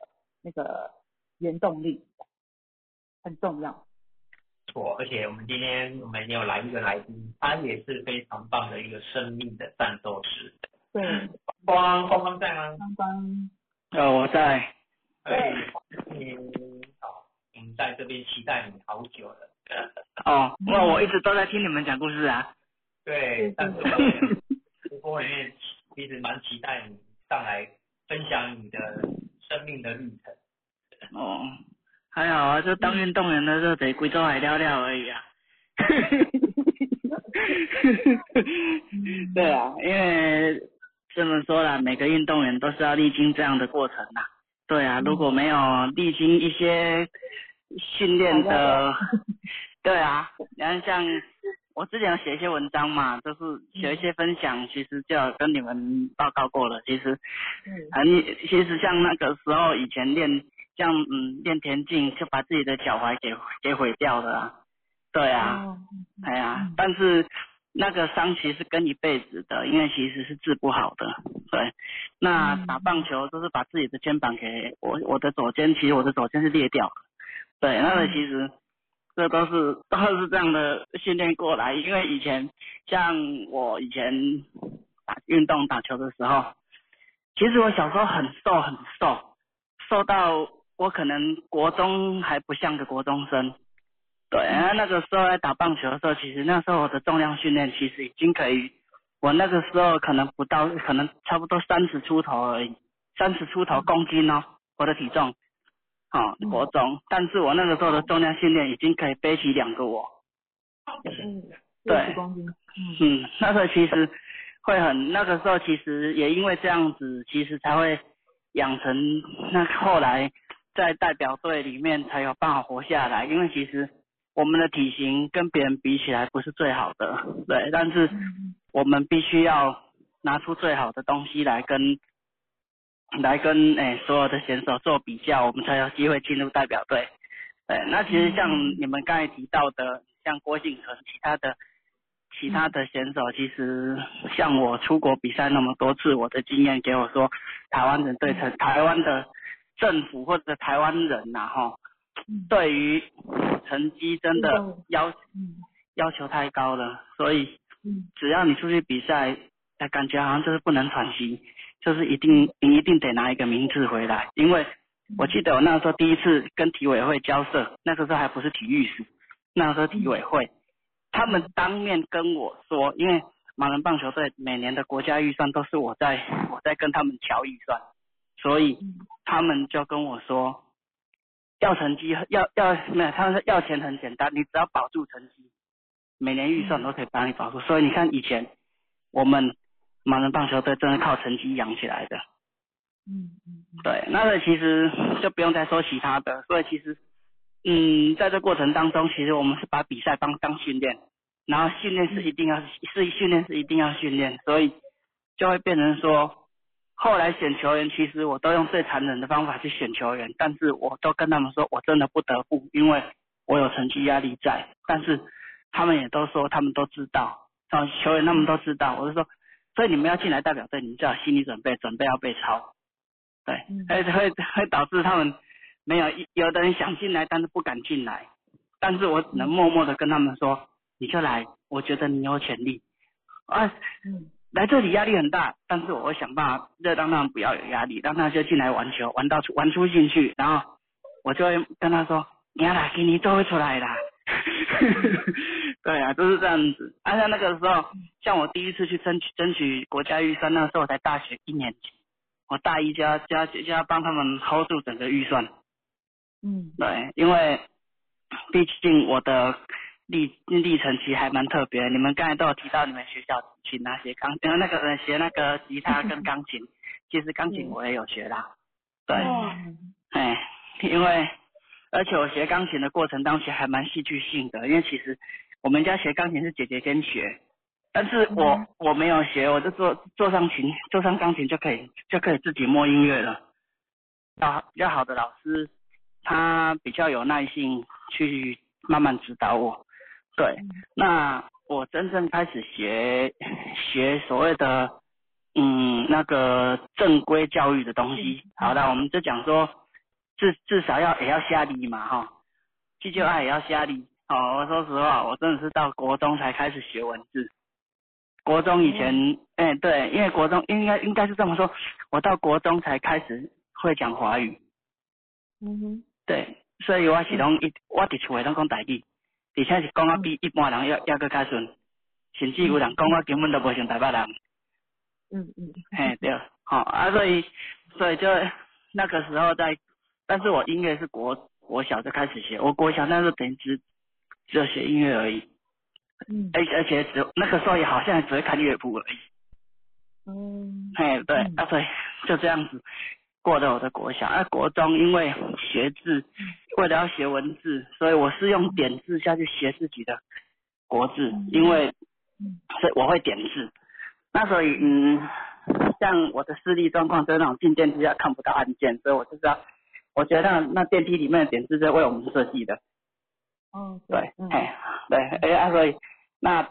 那个原动力，很重要。错，而且我们今天我们也有来一个来宾，他也是非常棒的一个生命的战斗士。对，光光光在吗？光光呃，我在，对，你，好，我们在这边期待你好久了。哦，那我一直都在听你们讲故事啊。对，但是我也直播里面一直蛮期待你上来分享你的生命的历程。哦，还好啊，就当运动员的热得贵州海聊聊而已啊。对啊，因为这么说啦，每个运动员都是要历经这样的过程啦。对啊，如果没有历经一些训练的，对啊，然后像我之前有写一些文章嘛，就是写一些分享，其实就有跟你们报告过了。其实，嗯啊，你其实像那个时候以前练，像嗯练田径，就把自己的脚踝给给毁掉了啊。对啊，哦哎呀，但是那个伤其实跟一辈子的，因为其实是治不好的。对，那嗯打棒球都是把自己的肩膀给我，我的左肩，其实我的左肩是裂掉了。对，那个其实这都是都是这样的训练过来，因为以前像我以前打运动打球的时候，其实我小时候很瘦很瘦，瘦到我可能国中还不像个国中生。对，然后那个时候在打棒球的时候，其实那时候我的重量训练其实已经可以，我那个时候可能不到，可能差不多三十出头而已，三十出头公斤哦，我的体重，哦，嗯。国中，但是我那个时候的重量训练已经可以背起两个我，嗯，对。嗯嗯，那时候其实会很，那个时候其实也因为这样子，其实才会养成那后来在代表队里面才有办法活下来，因为其实我们的体型跟别人比起来不是最好的，对，但是嗯。我们必须要拿出最好的东西来跟来跟诶、所有的选手做比较，我们才有机会进入代表队。对，那其实像嗯。你们刚才提到的，像郭敬存其他的其他的选手，其实像我出国比赛那么多次，我的经验给我说，台湾人对成台湾的政府或者台湾人呐、哈，嗯。对于成绩真的要嗯。要求太高了，所以嗯。只要你出去比赛，哎，感觉好像就是不能喘息，就是一定你一定得拿一个名次回来。因为我记得我那时候第一次跟体委会交涉，那个时候还不是体育署，那时候体委会，他们当面跟我说，因为马人棒球队每年的国家预算都是我在我在跟他们调预算，所以他们就跟我说，要成绩要要没有，他们说要钱很简单，你只要保住成绩，每年预算都可以帮你保住。所以你看以前我们马人棒球队真的靠成绩养起来的。嗯嗯嗯对，那个其实就不用再说其他的，所以其实，嗯，在这过程当中，其实我们是把比赛当当训练，然后训练是一定要是训练是一定要训练，所以就会变成说，后来选球员，其实我都用最残忍的方法去选球员，但是我都跟他们说我真的不得不，因为我有成绩压力在，但是他们也都说他们都知道，然后球员他们都知道，我就说，所以你们要进来代表队，你们就要心理准备，准备要被抄。对嗯，会会会导致他们没有有的人想进来，但是不敢进来，但是我只能默默的跟他们说，你就来，我觉得你有潜力，啊，嗯来这里压力很大，但是我会想办法让让他们不要有压力，让他就进来玩球，玩到出玩出兴趣，然后我就会跟他说，你要来，给你做会出来啦。对啊，都是这样子。按、照那个时候，像我第一次去争取争取国家预算，那时候我才大学一年级，我大一就要就要就要帮他们 hold 住整个预算。嗯对，因为毕竟我的历历程其实还蛮特别。你们刚才都有提到你们学校去那些钢，琴那个呃学那个吉他跟钢琴，其实钢琴我也有学啦。对，嗯哎，因为而且我学钢琴的过程当中还蛮戏剧性的，因为其实我们家学钢琴是姐姐先学，但是我、嗯我没有学，我就坐坐上琴，坐上钢琴就可以就可以自己摸音乐了。啊，比较好的老师，他比较有耐心去慢慢指导我。对，那我真正开始学学所谓的嗯那个正规教育的东西。好的，我们就讲说至至少要也要下力嘛哈，既就爱也要下力。哦，我说实话，我真的是到国中才开始学文字。国中以前，哎、对，因为国中应该应该是这么说，我到国中才开始会讲华语。嗯哼。对，所以我是拢一，我伫厝诶拢讲台语，而且是讲啊比一般人要要搁较顺，甚至有人讲我根本都无像台北人，嗯嗯。嘿对，好、啊所以所以就那个时候在，但是我音乐是国国小就开始学，我国小那时候等于只只有学音乐而已，嗯。而而且只那个时候也好像只会看乐谱而已，嗯哎对，嗯。啊所以就这样子过了我的国小，啊国中因为学字，为了要学文字，所以我是用点字下去学自己的国字，因为嗯。所以我会点字。那所以嗯，像我的视力状况就是那种进电梯要看不到按键，所以我就知道，我觉得那那电梯里面的点字是为我们设计的。哦对，嗯哎，对，哎啊，所以那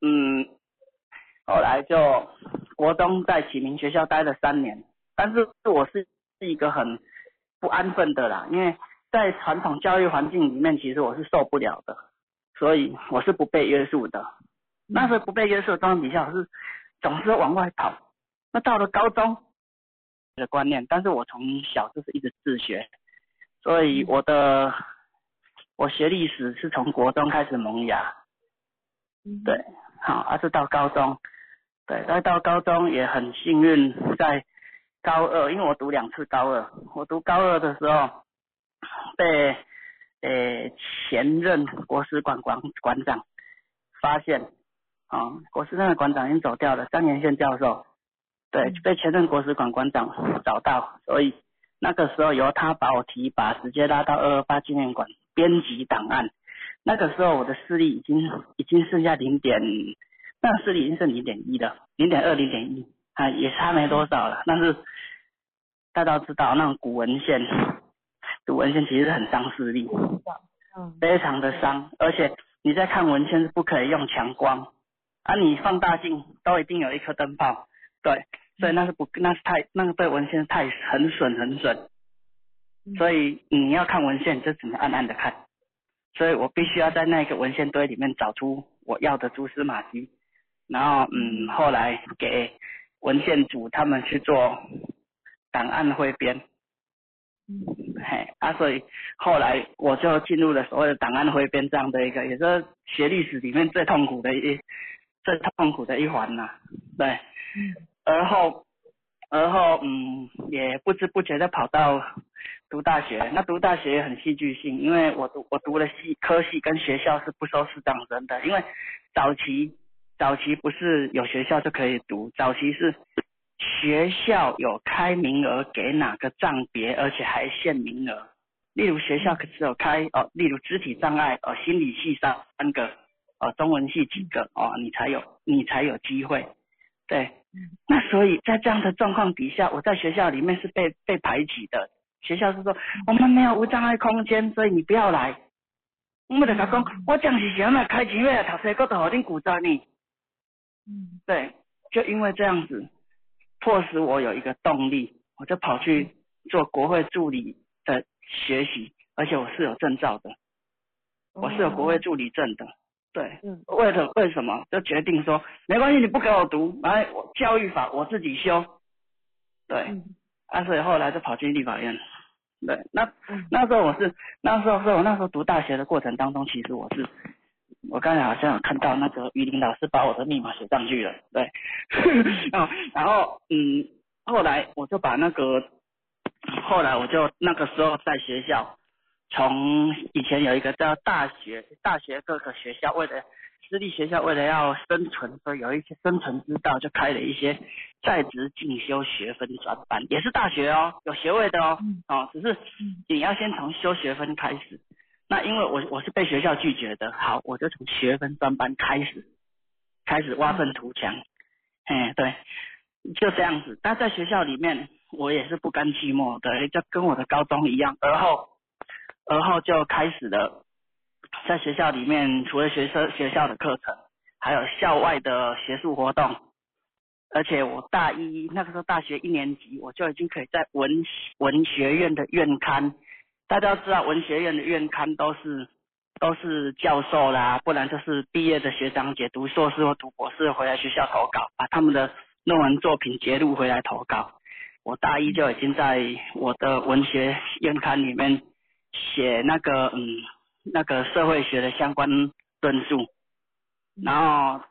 嗯，后来就国中在启明学校待了三年，但是我是是一个很不安分的啦，因为在传统教育环境里面，其实我是受不了的，所以我是不被约束的。那时候不被约束的状况底下，我是总是往外跑。那到了高中的观念，但是我从小就是一直自学，所以我的我学历史是从国中开始萌芽，嗯。对，好，而、是到高中，对，再到高中也很幸运，在高二，因为我读两次高二，我读高二的时候被呃前任国史馆馆馆长发现，啊、国史馆的馆长已经走掉了，张延宪教授，对，嗯。被前任国史馆馆长找到，所以那个时候由他把我提拔，直接拉到二二八纪念馆编辑档案。那个时候我的视力已经已经剩下零点，那个视力已经剩零点一了，零点二、零点一啊，也差没多少了。但是大家都知道，那种古文献，古文献其实是很伤视力，嗯非常的伤，而且你在看文献是不可以用强光，啊，你放大镜都一定有一颗灯泡，对，所以那是不那是太那个对文献太很损很损，所以你要看文献就只能暗暗的看，所以我必须要在那个文献堆里面找出我要的蛛丝马迹，然后嗯后来给文献组他们去做档案汇编，嘿啊，所以后来我就进入了所谓的档案汇编这样的一个，也是学历史里面最痛苦的一最痛苦的一环呐、对，嗯。而后而后嗯也不知不觉的跑到读大学，那读大学也很戏剧性，因为我读我读了系科系跟学校是不收视障生的，因为早期早期不是有学校就可以读，早期是学校有开名额给哪个障别，而且还限名额。例如学校可只有开哦，例如肢体障碍哦，心理系上三个哦，中文系几个哦，你才有你才有机会。对，那所以在这样的状况底下，我在学校里面是被被排挤的。学校是说我们没有无障碍空间，所以你不要来。我们就甲讲，我这样是想要开钱要来读书，搁都互恁鼓噪呢。嗯。对，就因为这样子，迫使我有一个动力，我就跑去做国会助理的学习，而且我是有证照的，我是有国会助理证的。对，嗯，为什为什么？就决定说没关系，你不给我读，来我教育法我自己修，对，嗯。啊，所以后来就跑进立法院，对，那嗯那时候我是那时候是我那时候读大学的过程当中，其实我是我刚才好像有看到那个于林老师把我的密码写上去了，对，哦，然后嗯，后来我就把那个后来我就那个时候在学校。从以前有一个叫大学，大学各个学校为了私立学校为了要生存，所以有一些生存之道，就开了一些在职进修学分专班，也是大学哦，有学位的哦，嗯哦，只是嗯你要先从修学分开始。那因为我我是被学校拒绝的，好，我就从学分专班开始，开始挖粪图强，哎，对，就这样子。但在学校里面，我也是不甘寂寞的，就跟我的高中一样，而后。而后就开始了，在学校里面，除了学生学校的课程，还有校外的学术活动。而且我大一那个时候大学一年级，我就已经可以在文文学院的院刊。大家都知道，文学院的院刊都是都是教授啦，不然就是毕业的学长姐读硕士或读博士回来学校投稿，把他们的论文作品截录回来投稿。我大一就已经在我的文学院刊里面。写那个嗯那个社会学的相关论述，然后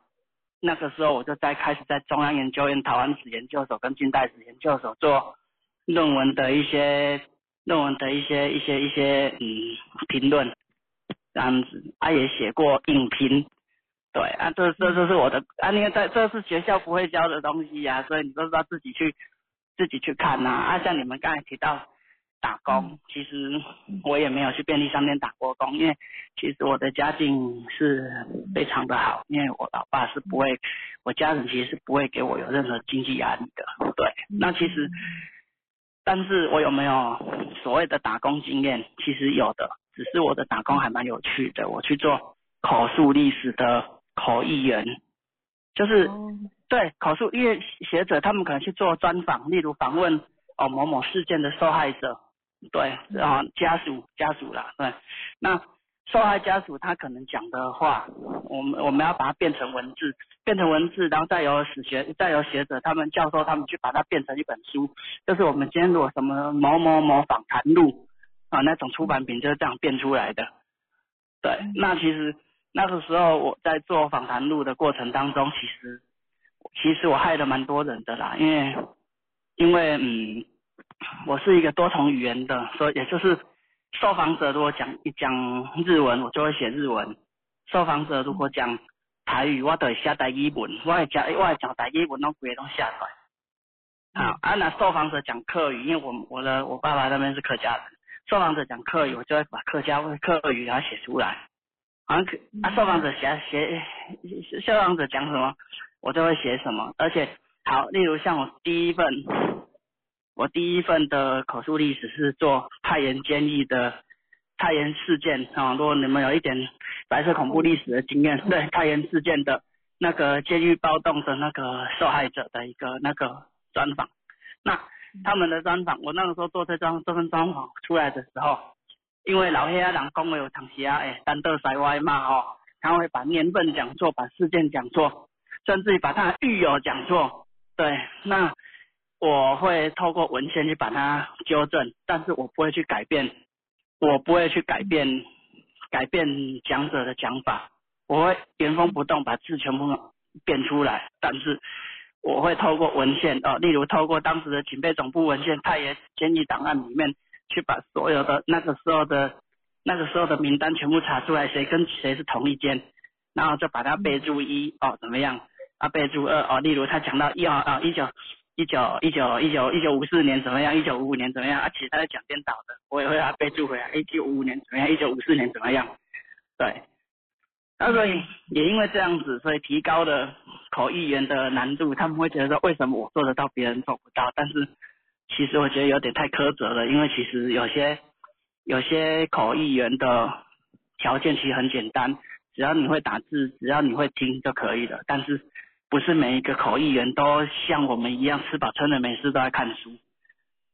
那个时候我就在开始在中央研究院台湾史研究所跟近代史研究所做论文的一些论文的一些一些一些嗯评论，这样子，啊也写过影评，对。啊这这就是我的啊因为在这是学校不会教的东西呀、啊，所以你都是要自己去自己去看呐。啊像你们刚才提到。打工，其实我也没有去便利商店打过工，因为其实我的家境是非常的好，因为我老爸是不会，我家人其实是不会给我有任何经济压力的。对，那其实，但是我有没有所谓的打工经验？其实有的，只是我的打工还蛮有趣的。我去做口述历史的口译员，就是对口述，因为学者他们可能去做专访，例如访问哦某某事件的受害者。对，啊，家属家属啦，对，那受害家属他可能讲的话，我们我们要把它变成文字，变成文字，然后再由史学再由学者他们教授他们去把它变成一本书，就是我们今天如果什么某某某访谈录啊那种出版品就是这样变出来的。对，那其实那个时候我在做访谈录的过程当中，其实其实我害了蛮多人的啦，因为因为嗯。我是一个多重语言的，所以也就是受访者如果讲一讲日文，我就会写日文；受访者如果讲台语，我都会写台语文，我会讲我会讲台语文，拢规个拢写出来。好，啊那受访者讲客语，因为我我的我爸爸那边是客家人，受访者讲客语，我就会把客家客语给他写出来。啊，啊受访者写写受访者讲什么，我就会写什么。而且好，例如像我第一份。我第一份的口述历史是做太原监狱的太原事件啊，如果你们有一点白色恐怖历史的经验，对太原事件的那个监狱暴动的那个受害者的一个那个专访，那他们的专访，我那个时候做这张这份专访出来的时候，因为老黑啊人讲话有常时啊，哎，单得塞歪嘛哦，他会把年份讲错，把事件讲错，甚至于把他狱友讲错，对，那。我会透过文献去把它纠正，但是我不会去改变，我不会去改变改变讲者的讲法，我会原封不动把字全部变出来，但是我会透过文献哦，例如透过当时的警备总部文献、太原监狱档案里面去把所有的那个时候的那个时候的名单全部查出来，谁跟谁是同一间，然后就把它备注一哦怎么样啊备注二哦，例如他讲到一啊啊一九。一九一九一九一九五四年怎么样？一九五五年怎么样？啊，其实他在讲颠倒的，我也会把备注回来。一九五五年怎么样？一九五四年怎么样？对，那所以也因为这样子，所以提高了口译员的难度。他们会觉得说，为什么我做得到，别人做不到？但是其实我觉得有点太苛责了，因为其实有些有些口译员的条件其实很简单，只要你会打字，只要你会听就可以了。但是不是每一个口译员都像我们一样吃饱撑的，没事都在看书。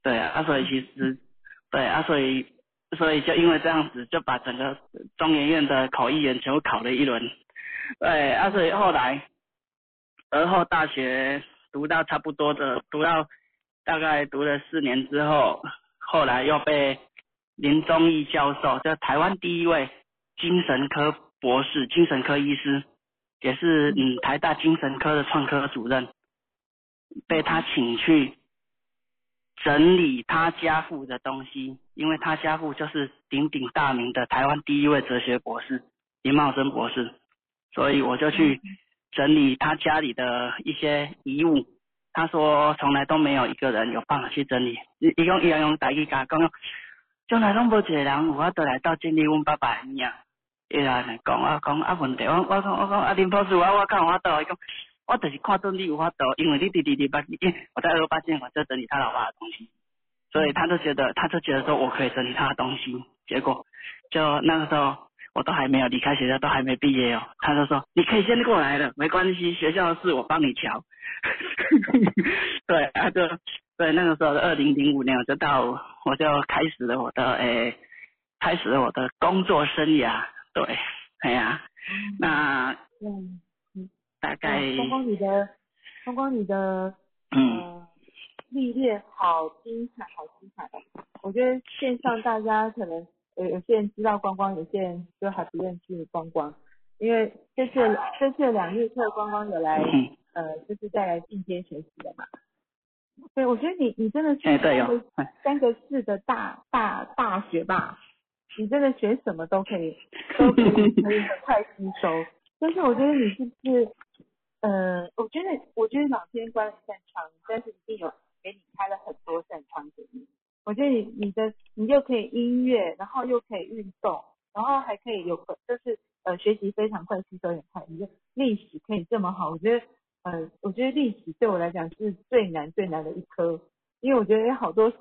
对啊，所以其实，对啊，所以所以就因为这样子，就把整个中研院的口译员全部考了一轮，对，啊，所以后来，而后大学读到差不多的，读到大概读了四年之后，后来又被林宗义教授，就台湾第一位精神科博士、精神科医师，也是嗯台大精神科的创科主任，被他请去整理他家父的东西，因为他家父就是鼎鼎大名的台湾第一位哲学博士林茂生博士，所以我就去整理他家里的一些遗物。他说从来都没有一个人有办法去整理，伊伊讲伊要用台语甲讲，从来拢无一个人有法度来到整理阮爸爸的物。伊来讲啊讲啊问题，我我讲我讲啊林博士，我我讲有法度，伊讲我就是看到你有法度，因为你弟弟弟把你我在二八监管就整理他老爸的东西，所以他就觉得他就觉得说我可以整理他的东西，结果就那个时候我都还没有离开学校，都还没毕业哦，他就说你可以先过来了，没关系，学校的事我帮你瞧。对，啊就对那个时候二零零五年，我就到我就开始了我的诶，开始了我的工作生涯。对，哎呀，那嗯嗯，大概光光你的，光光你的，嗯，历练好精彩，好精彩的。我觉得线上大家可能有有些人知道光光，有些人就还不认识光光，因为这次这次两日课光光有来，呃，就是带来进阶学习的嘛。对，我觉得你你真的是哎对哦，三个四的大大大学吧。你真的学什么都可以，都可以可以很快吸收。但是我觉得你是不是，呃，我觉得我觉得老天关了一扇窗，但是一定有给你开了很多扇窗给你。我觉得你你的你又可以音乐，然后又可以运动，然后还可以有就是呃学习非常快，吸收也快。你的历史可以这么好，我觉得呃我觉得历史对我来讲是最难最难的一科，因为我觉得有好多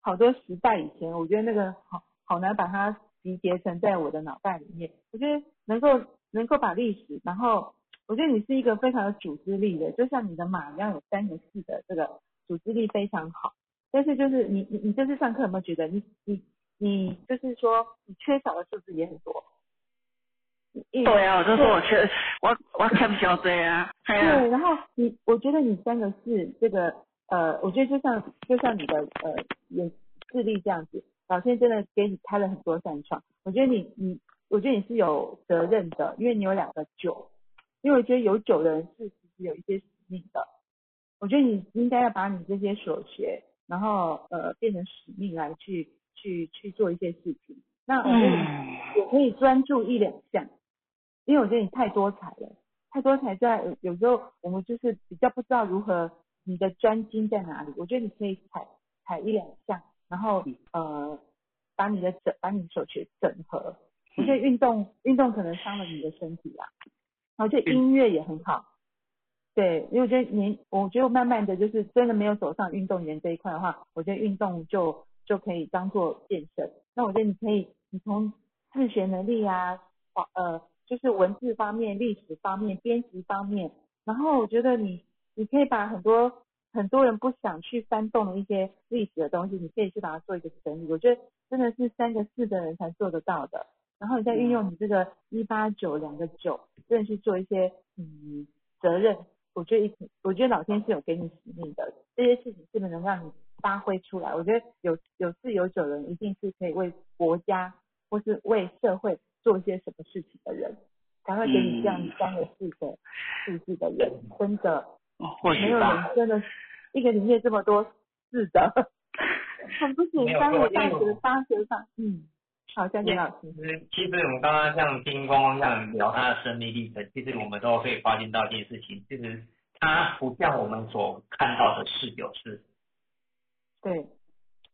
好多时代以前，我觉得那个好。好难把它集结成在我的脑袋里面。我觉得能够能够把历史，然后我觉得你是一个非常有组织力的，就像你的马一样有三个四的这个组织力非常好。但是就是你你你这次上课有没有觉得你你你就是说你缺少的数字也很多？对啊，我就说我缺我我看不晓得啊。对，然后你我觉得你三个四这个呃，我觉得就像就像你的呃眼智力这样子。老天真的给你开了很多扇窗，我觉得你你，我觉得你是有责任的，因为你有两个九，因为我觉得有九的人是其实有一些使命的，我觉得你应该要把你这些所学，然后呃变成使命来去去去做一些事情。那我觉得你也可以专注一两项，因为我觉得你太多才了，太多才在有时候我们就是比较不知道如何你的专精在哪里，我觉得你可以采采一两项。然后呃，把你的整把你手学整合，我觉得运动运动可能伤了你的身体啊。然后就音乐也很好，对，因为我觉得年，我觉得慢慢的就是真的没有走上运动员这一块的话，我觉得运动就就可以当做健身。那我觉得你可以，你从自学能力啊，呃，就是文字方面、历史方面、编辑方面，然后我觉得你你可以把很多。很多人不想去翻动的一些历史的东西，你可以去把它做一个整理。我觉得真的是三个四的人才做得到的。然后你再运用你这个一八九两个九，真的去做一些嗯责任。我觉得一，我觉得老天是有给你使命的，这些事情是不是能让你发挥出来？我觉得有有四有九人，一定是可以为国家或是为社会做一些什么事情的人，才会给你这样三个四的数字的人，真的。没有人真的一个里面这么多字的，很不简单。我大学八学上，嗯，好，谢谢老师。其实，其实我们刚刚像听光光这样聊他的生命历程，其实我们都可以发现到一件事情，其实他不像我们所看到的四九四。对。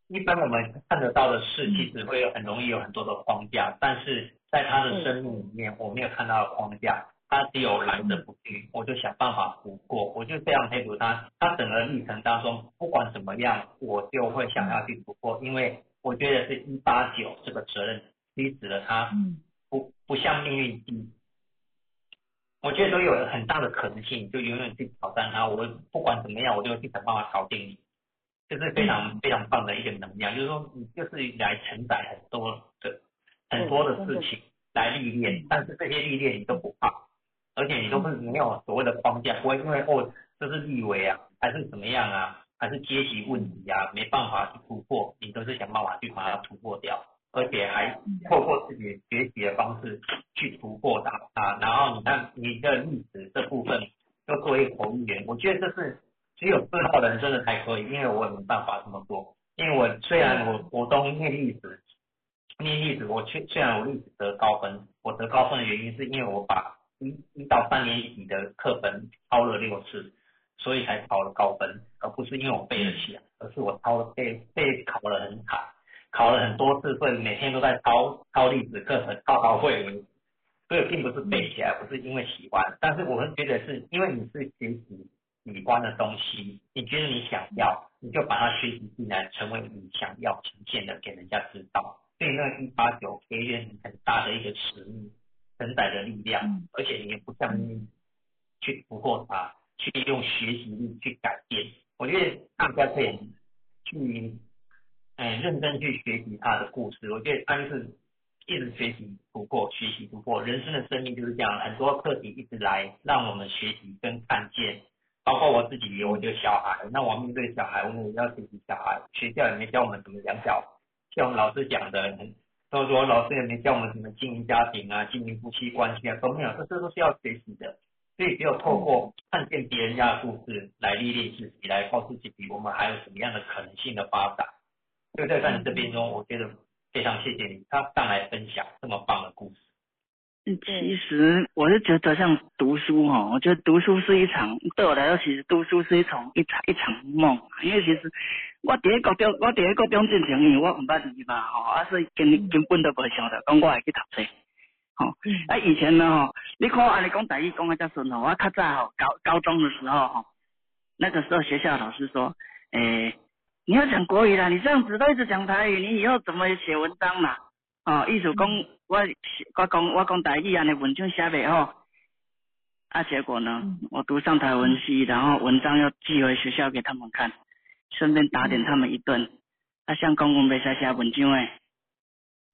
一般我们看得到的事，其实会有很容易有很多的框架，但是在他的生命里面，我没有看到框架。他只有来者不拒，我就想办法补过，我就这样佩服他。他整个历程当中，不管怎么样，我就会想要去补过，因为我觉得是一八九这个责任逼死了他，不不向命运低。我觉得都有很大的可能性，就永远去挑战他。我不管怎么样，我就去想办法搞定你，这是非常非常棒的一个能量。就是说，你就是来承载很多的很多的事情来历练，但是这些历练你都不怕。而且你都是没有所谓的框架，不会因为哦这是立委啊，还是怎么样啊，还是阶级问题啊，没办法去突破，你都是想办法去把它突破掉，而且还透过自己学习的方式去突破它啊。然后你看你的历史这部分又作为口译员，我觉得这是只有知道的人真的才可以，因为我也没办法这么做。因为我虽然我我都念历史，念历史，我虽虽然我历史得高分，我得高分的原因是因为我把一一到三年级的课本抄了六次，所以才考了高分，而不是因为我背得起来，而是我抄了背背考了很惨，考了很多次，所以每天都在抄抄历史课本，抄到会。所以并不是背起来，不是因为喜欢，但是我们觉得是因为你是学习喜欢的东西，你觉得你想要，你就把它学习进来，成为你想要呈现的，给人家知道。所以那一八九给予你很大的一个使命。承载的力量，而且你也不像你去突破它，去用学习力去改变。我觉得大家可以去，哎，认真去学习他的故事。我觉得他就是一直学习突破，学习突破。人生的生命就是这样，很多课题一直来让我们学习跟看见。包括我自己，我就小孩，那我面对小孩，我们也要学习小孩。学校里面教我们怎么养小，像我们老师讲的很。他说，老师也没教我们怎么经营家庭啊，经营夫妻关系啊，都没有，这些都是要学习的。所以只有透过看见别人家的故事来历练自己，来告诉自己我们还有什么样的可能性的发展。就在你这边中，我觉得非常谢谢你，他上来分享这么棒的故事。其实我是觉得像读书哈，我觉得读书是一场对我来说，其实读书是一场一场一场梦。因为其实我第一个中，我第一个中进前，因为我唔捌字嘛吼，啊所以根根本都袂想着讲我会去读书。吼，啊以前呢吼，你看安尼讲台语讲啊遮顺吼，我较早吼高高中的时候吼，那个时候学校老师说，诶，你要讲国语啦，你这样子都一直讲台语，你以后怎么写文章啦？哦，意思讲我我讲我讲台语安尼文章写袂好，啊结果呢，我读上台文系，然后文章要寄回学校给他们看，顺便打点他们一顿。啊，像公公没写写文章诶。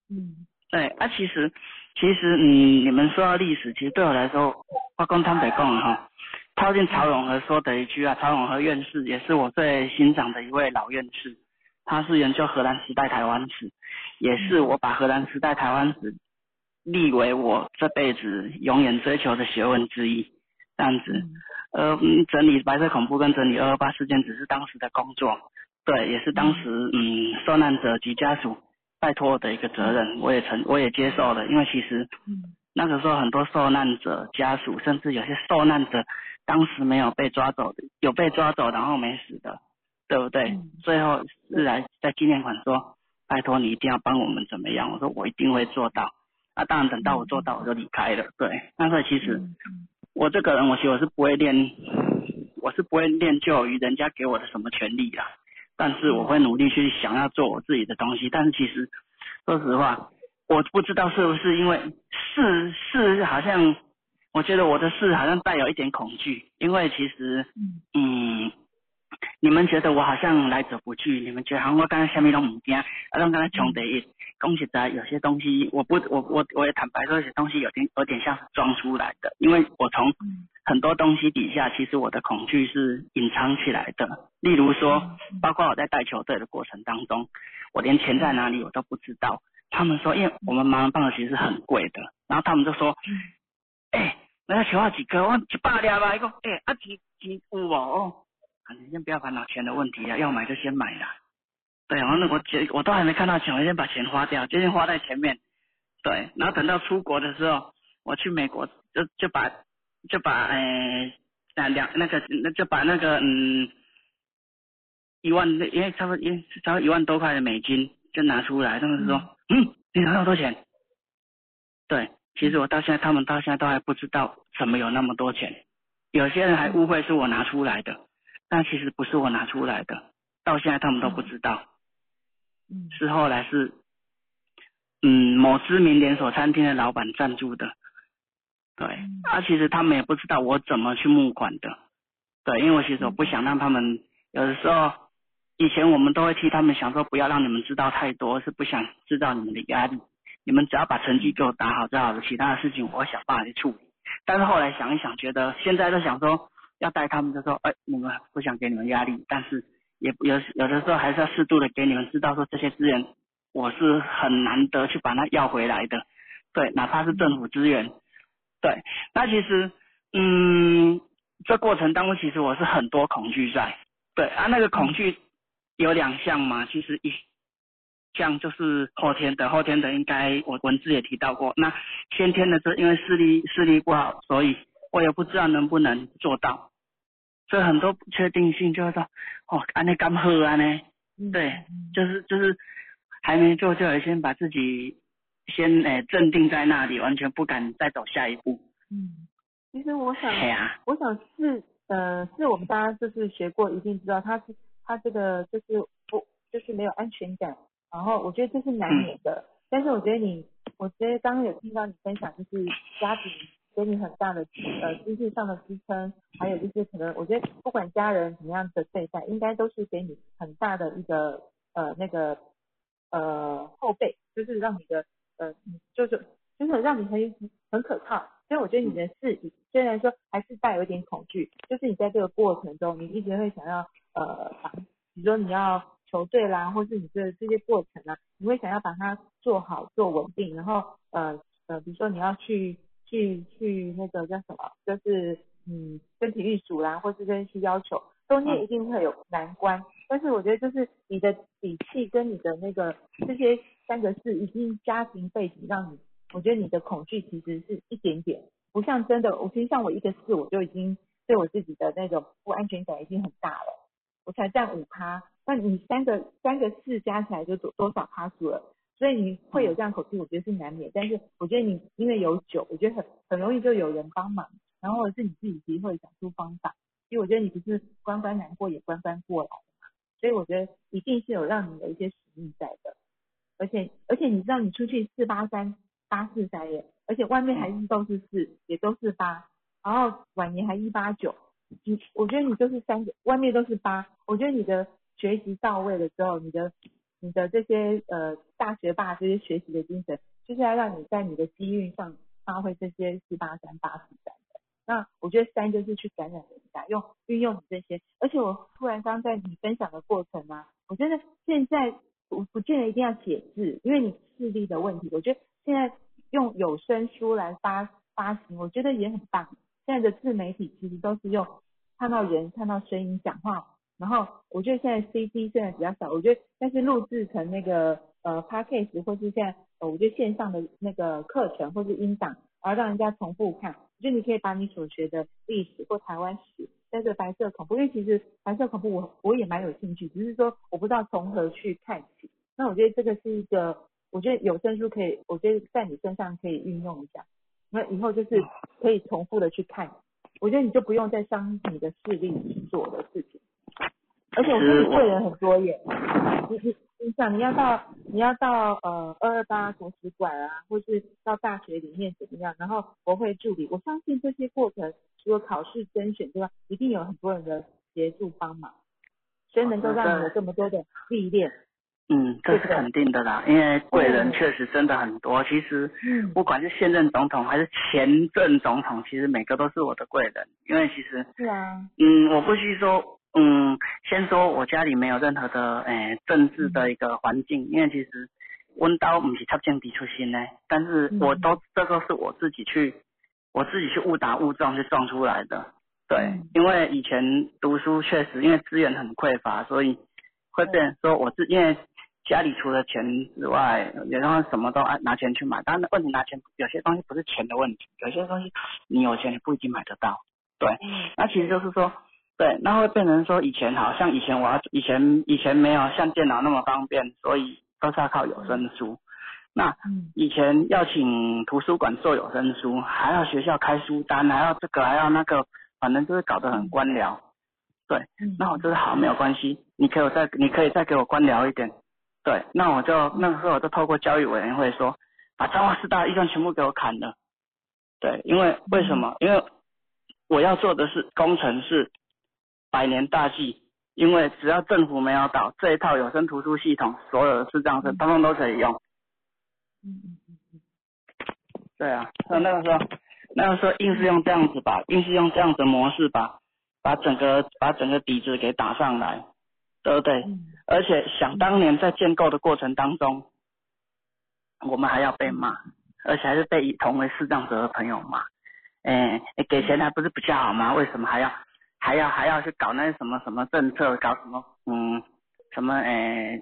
嗯。对，啊其实其实嗯，你们说到历史，其实对我来说，我讲坦白讲哈，套进曹永和说的一句啊，曹永和院士也是我最欣赏的一位老院士。他是研究荷兰时代台湾史，也是我把荷兰时代台湾史立为我这辈子永远追求的学问之一。这样子，呃，整理白色恐怖跟整理二二八事件只是当时的工作，对，也是当时嗯受难者及家属拜托我的一个责任，我也承我也接受了，因为其实那个时候很多受难者家属，甚至有些受难者当时没有被抓走的，有被抓走然后没死的。对不对？最后是来在纪念馆说，拜托你一定要帮我们怎么样？我说我一定会做到。啊，当然等到我做到我就离开了。对，但是其实我这个人，我其实我是不会练，我是不会练就于人家给我的什么权利啦。但是我会努力去想要做我自己的东西。但是其实说实话，我不知道是不是因为事事好像，我觉得我的事好像带有一点恐惧，因为其实嗯。你们觉得我好像来者不拒？你们觉得好像我刚刚下面都唔惊？啊，刚刚穷得一，恭喜在有些东西，我不，我我我也坦白说，有些东西有点有点像是装出来的，因为我从很多东西底下，其实我的恐惧是隐藏起来的。例如说，包括我在带球队的过程当中，我连钱在哪里我都不知道。他们说，因为我们盲人棒球其实很贵的，然后他们就说，哎，那个球要几颗？我一百粒吧。一个，哎，啊几几有哦。你先不要烦恼钱的问题啊，要买就先买啦。对，然后那我钱我都还没看到钱，我先把钱花掉，就先花在前面。对，然后等到出国的时候，我去美国就就把就把诶两那个那就把那个嗯一万，因为差不多因差不多一万多块的美金就拿出来，他们是说嗯你拿那么多钱？对，其实我到现在他们到现在都还不知道怎么有那么多钱，有些人还误会是我拿出来的。但其实不是我拿出来的，到现在他们都不知道。嗯，是后来是，嗯，某知名连锁餐厅的老板赞助的。对，啊，其实他们也不知道我怎么去募款的。对，因为我其实我不想让他们，有的时候以前我们都会替他们想说，不要让你们知道太多，是不想知道你们的压力。你们只要把成绩给我打好就好了，其他的事情我会想办法去处理。但是后来想一想，觉得现在都想说要带他们，就说，哎，你们不想给你们压力，但是也有有的时候还是要适度的给你们知道说这些资源我是很难得去把它要回来的，对，哪怕是政府资源，对，那其实，嗯，这过程当中其实我是很多恐惧在，对啊，那个恐惧有两项嘛，其实一。像就是后天的，后天的应该我文字也提到过。那先天的这因为视力视力不好，所以我也不知道能不能做到。所以很多不确定性就是说，哦，安尼刚喝安呢？对，就是就是还没做就先把自己先诶镇定在那里，完全不敢再走下一步。嗯，其实我想，我想是呃是我们大家就是学过，一定知道他是他这个就是不就是没有安全感。然后我觉得这是难免的，但是我觉得你，我觉得刚刚有听到你分享，就是家庭给你很大的呃经济上的支撑，还有就是可能我觉得不管家人怎么样的对待，应该都是给你很大的一个呃那个呃后背，就是让你的呃就是就是让你很很可靠。所以我觉得你的事虽然说还是带有一点恐惧，就是你在这个过程中，你一直会想要呃把，比如说你要。球队啦，或是你的这些过程啊，你会想要把它做好、做稳定，然后呃呃，比如说你要去去去那个叫什么，就是嗯跟体育组啦，或是跟去要求，中间一定会有难关。但是我觉得就是你的底气跟你的那个这些三个字，已经家庭背景让你，我觉得你的恐惧其实是一点点，不像真的。我其实像我一个四，我就已经对我自己的那种不安全感已经很大了，我才占五趴。那你三个三个四加起来就多多少趴数了，所以你会有这样口气，我觉得是难免。但是我觉得你因为有酒，我觉得很很容易就有人帮忙，然后或者是你自己其实会想出方法。因为我觉得你不是关关难过也关关过来嘛，所以我觉得一定是有让你有一些使命在的。而且而且你知道你出去四八三八四三耶，而且外面还是都是四，也都是八，然后晚年还一八九，你我觉得你就是三个，外面都是八，我觉得你的。学习到位了之后，你的你的这些呃大学霸这些学习的精神，就是要让你在你的机运上发挥这些四八三八四三的。那我觉得三就是去感染人家，用运用你这些。而且我突然刚在你分享的过程啊，我觉得现在不不见得一定要写字，因为你视力的问题，我觉得现在用有声书来发发行，我觉得也很棒。现在的自媒体其实都是用看到人、看到声音讲话。然后我觉得现在 CD 现在比较少，我觉得但是录制成那个呃 podcast 或是现在呃我觉得线上的那个课程或是音档，然后让人家重复看，我觉得你可以把你所学的历史或台湾史，在这白色恐怖，因为其实白色恐怖我我也蛮有兴趣，只是说我不知道从何去看起。那我觉得这个是一个，我觉得有声书可以，我觉得在你身上可以运用一下，那以后就是可以重复的去看，我觉得你就不用再伤你的视力去做的事情。而且我们贵人很多耶，你你你想你要到你要到呃二二八图书馆啊，或是到大学里面怎么样，然后国会助理，我相信这些过程除了考试甄选之外，一定有很多人的协助帮忙，所以能够让你有这么多的历练。嗯，这是肯定的啦，因为贵人确实真的很多。其实，不管是现任总统还是前任总统，其实每个都是我的贵人，因为其实是啊，嗯，我不须说。嗯，先说我家里没有任何的诶政治的一个环境，因为其实温刀不是插政地出身呢，但是我都这个是我自己去，我自己去误打误撞去撞出来的。对，因为以前读书确实因为资源很匮乏，所以会变成说我是因为家里除了钱之外，有时候什么都拿拿钱去买，但是问题拿钱有些东西不是钱的问题，有些东西你有钱你不一定买得到。对，那其实就是说。对，那会变成说以前好像以前我要以前以前没有像电脑那么方便，所以都是要靠有声书。那以前要请图书馆做有声书，还要学校开书单，还要这个还要那个，反正就是搞得很官僚。对，那我就是好没有关系，你可以再你可以再给我官僚一点。对，那我就那个时候我就透过教育委员会说，把彰化师大预算全部给我砍了。对，因为为什么？因为我要做的是工程是。百年大计，因为只要政府没有倒，这一套有声图书系统，所有的视障生通通都可以用。嗯嗯嗯嗯。对啊，那那个时候，那个时候硬是用这样子吧，硬是用这样的模式把把整个把整个底子给打上来，对不对？嗯而且想当年在建构的过程当中，我们还要被骂，而且还是被以同为视障者的朋友骂。哎、哎给钱还不是比较好吗？为什么还要还要还要去搞那些什么什么政策，搞什么嗯什么哎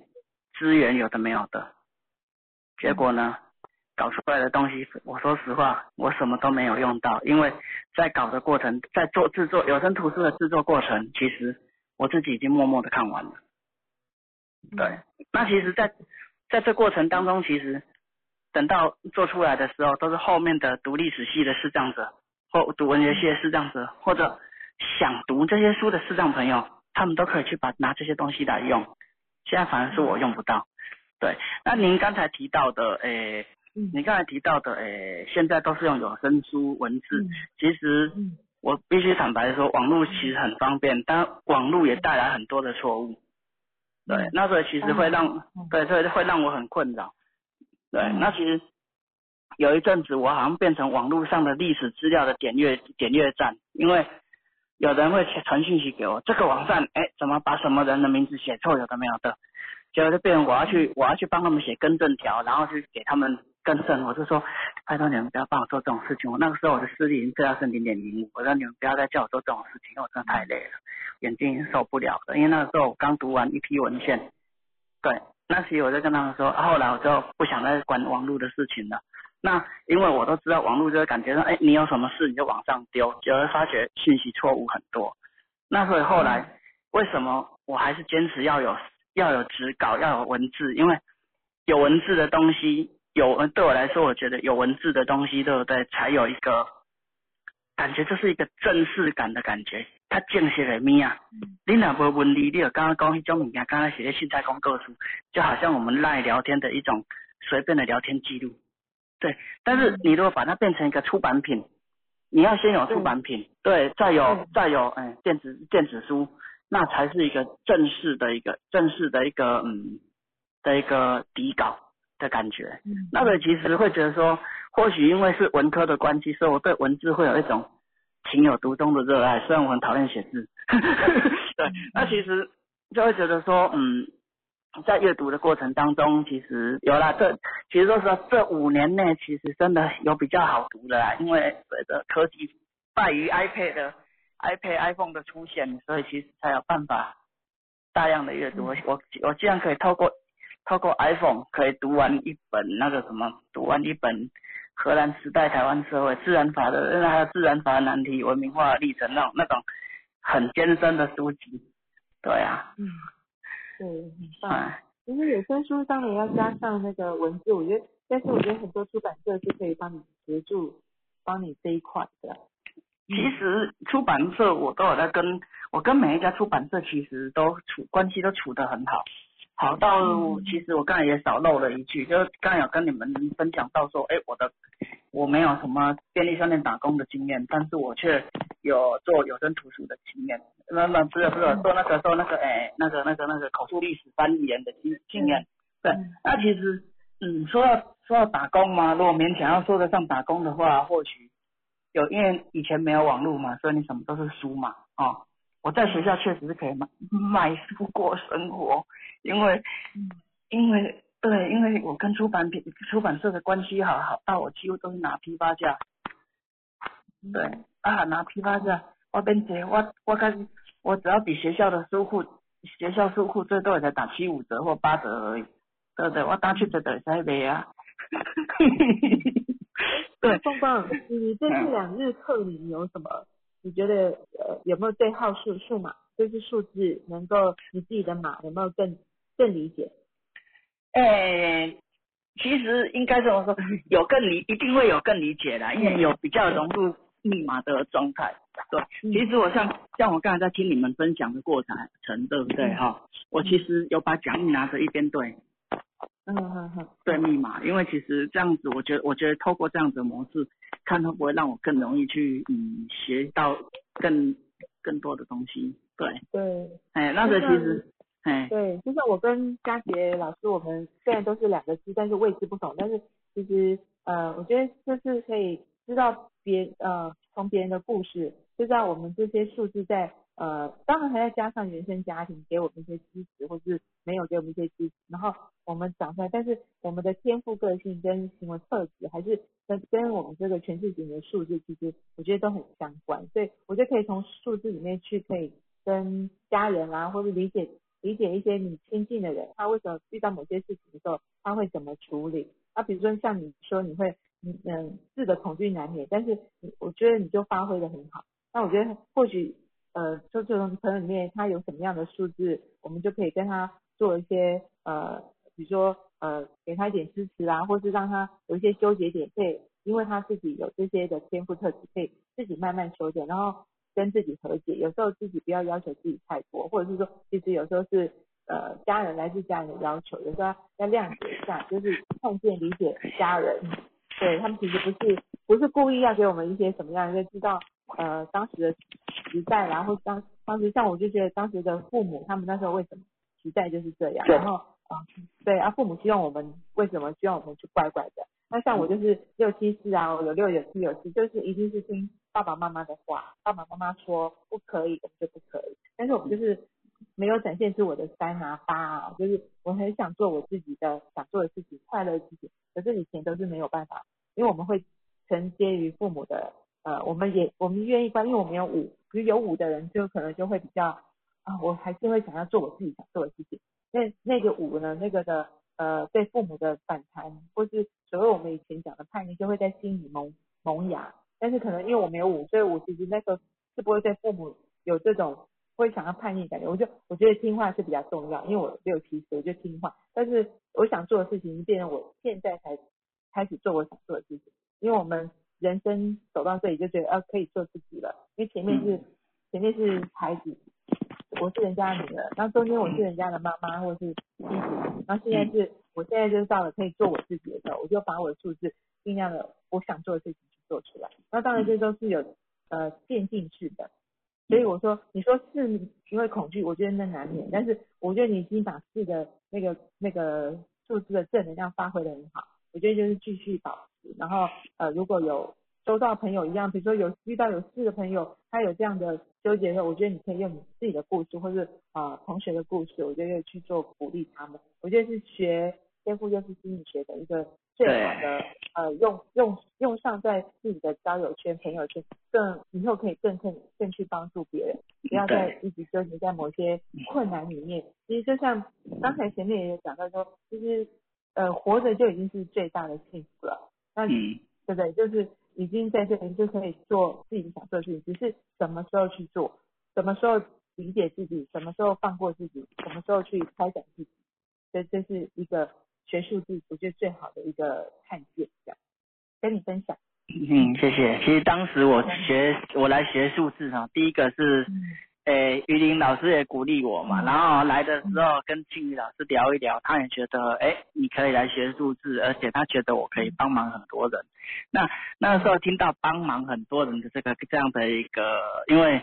资源有的没有的？结果呢，搞出来的东西，我说实话，我什么都没有用到，因为在搞的过程，在做制作有声图书的制作过程，其实我自己已经默默的看完了。对，那其实在，在这过程当中，其实等到做出来的时候，都是后面的读历史系的视障者，或读文学系的视障者，或者想读这些书的视障朋友，他们都可以去把拿这些东西来用。现在反而是我用不到。对，那您刚才提到的，诶、嗯你刚才提到的，诶、现在都是用有声书文字，嗯其实嗯我必须坦白说，网络其实很方便，但网络也带来很多的错误。对嗯，那所以其实会让，嗯对，所以会让我很困扰。对，嗯那其实有一阵子我好像变成网络上的历史资料的点阅点阅站，因为有人会传信息给我，这个网站，哎，怎么把什么人的名字写错，有的没有的，结果就变成我要去我要去帮他们写更正条，然后去给他们更正，我就说，拜托你们不要帮我做这种事情，我那个时候我的视力已经退到是零点零五，我说你们不要再叫我做这种事情，因为我真的太累了，眼睛已经受不了了，因为那个时候我刚读完一批文献，对，那时我就跟他们说，后来我就不想再管网络的事情了。那因为我都知道网络就是感觉到，哎，你有什么事你就往上丢，就会发觉信息错误很多。那所以后来为什么我还是坚持要有要有纸稿，要有文字？因为有文字的东西，有对我来说，我觉得有文字的东西，对不对？才有一个感觉，就是一个正式感的感觉。它正式的物啊，你若无文字，你就刚刚讲迄种物件，刚刚写在信在公告书，就好像我们赖聊天的一种随便的聊天记录。对，但是你如果把它变成一个出版品，你要先有出版品，对，再有再有哎电子电子书，那才是一个正式的一个正式的一个嗯的一个底稿的感觉。嗯那个其实会觉得说，或许因为是文科的关系，所以我对文字会有一种情有独钟的热爱。虽然我很讨厌写字，对，那其实就会觉得说，嗯，在阅读的过程当中，其实有啦。这其实说实话，这五年内其实真的有比较好读的啦，因为随着科技败于 iPad 的 iPad、iPhone 的出现，所以其实才有办法大量的阅读。我我我竟然可以透过透过 iPhone 可以读完一本那个什么，读完一本荷兰时代台湾社会自然法的，还有自然法的难题、文明化的历程那种那种很艰深的书籍。对啊，嗯，对，很棒。啊，其实有声书当然要加上那个文字，我觉得，但是我觉得很多出版社是可以帮你协助，帮你这一块的。其实出版社我都有在跟，我跟每一家出版社其实都处关系都处得很好，好到嗯其实我刚才也少漏了一句，就是刚才有跟你们分享到说，哎，我的我没有什么便利商店打工的经验，但是我却有做有声图书的经验，那那不是不是做那个做那个哎那个那个那个口述历史翻译员的经经验，对嗯，那其实嗯说到说到打工嘛，如果勉强要说得上打工的话，或许有，因为以前没有网络嘛，所以你什么都是书嘛，哦，我在学校确实是可以卖卖书过生活，因为嗯因为对，因为我跟出版品出版社的关系好好到我几乎都是拿批发价，对啊，拿批发价，我变节我我跟我只要比学校的书库学校书库最多也才打七五折或八折而已，对不对？我打七折就会使卖啊。对，凤凤，你这次两日课你有什么？你觉得呃有没有对号数数码，就是数字能够你自己的码有没有更更理解？诶、其实应该这么说，有更理，一定会有更理解的，因为有比较融入密码的状态。对，嗯其实我像像我刚才在听你们分享的过程，对不对哈？我其实有把讲义拿着一边对嗯嗯嗯，对密码，因为其实这样子，我觉得我觉得透过这样子的模式，看会不会让我更容易去嗯学到更更多的东西。对，对。哎，那个其实，哎，对，就像我跟佳杰老师，我们虽然都是两个字，但是位置不同，但是其实呃，我觉得就是可以知道别呃从别人的故事，知道我们这些数字在呃，当然还要加上原生家庭给我们一些支持，或是没有给我们一些支持，然后我们长出来，但是我们的天赋个性跟行为特质，还是跟跟我们这个全世界的数字，其实我觉得都很相关，所以我觉得可以从数字里面去可以跟家人啊，或者理解理解一些你亲近的人，他为什么遇到某些事情的时候，他会怎么处理？啊，比如说像你说你会嗯嗯字的恐惧难免，但是我觉得你就发挥的很好，那我觉得或许。呃，就这种朋友里面，他有什么样的数字，我们就可以跟他做一些呃，比如说呃，给他一点支持啊，或是让他有一些纠结点，可以因为他自己有这些的天赋特质，可以自己慢慢修正，然后跟自己和解。有时候自己不要要求自己太多，或者是说，其实有时候是呃家人来自家人的要求，有时候要谅解一下，就是看见理解家人，对他们其实不是不是故意要给我们一些什么样，就知道。呃，当时的时代，然后当当时像我就觉得当时的父母，他们那时候为什么时代就是这样，然后啊，对啊，父母希望我们为什么希望我们去乖乖的？那像我就是六七四啊，有六有七有七，就是一定是听爸爸妈妈的话，爸爸妈妈说不可以，我们就不可以。但是我们就是没有展现出我的三啊八啊，就是我很想做我自己的想做的事情，快乐的事情，可是以前都是没有办法，因为我们会承接于父母的。呃，我们也我们愿意关，因为我们有五，比如有五的人，就可能就会比较啊，我还是会想要做我自己想做的事情。那那个五呢，那个的呃，对父母的反弹，或是所谓我们以前讲的叛逆，就会在心里萌萌芽。但是可能因为我没有五，所以我其实那个是不会对父母有这种会想要叛逆感觉。我就我觉得听话是比较重要，因为我六七岁我就听话，但是我想做的事情变成我现在才开始做我想做的事情，因为我们。人生走到这里就觉得呃可以做自己了，因为前面是前面是孩子，我是人家的女儿，然后中间我是人家的妈妈或是妻子，然后现在是我现在就是到了可以做我自己的时候，我就把我的数字尽量的我想做的事情去做出来。那当然这都是有呃渐进式的，所以我说你说是因为恐惧，我觉得那难免，但是我觉得你已经把四的那个那个数字的正能量发挥的很好，我觉得就是继续保。然后呃，如果有收到朋友一样，比如说有遇到有事的朋友，他有这样的纠结的时候，我觉得你可以用你自己的故事，或是啊同学的故事，我觉得去做鼓励他们。我觉得是学天赋又是心理学的一个最好的呃用用用上在自己的交友圈、朋友圈，更以后可以更更更去帮助别人，不要再一直纠结在某些困难里面。其实就像刚才前面也有讲到说，就是呃活着就已经是最大的幸福了。那对不对？就是已经在这里就可以做自己想做的事情，只是什么时候去做，什么时候理解自己，什么时候放过自己，什么时候去开展自己。这这是一个学数字，我觉得最好的一个看见，这样跟你分享。嗯，谢谢。其实当时我学我来学数字哈，第一个是。诶，于林老师也鼓励我嘛，然后来的时候跟庆宇老师聊一聊，他也觉得，诶，你可以来学数字，而且他觉得我可以帮忙很多人。那那时候听到帮忙很多人的这个这样的一个，因为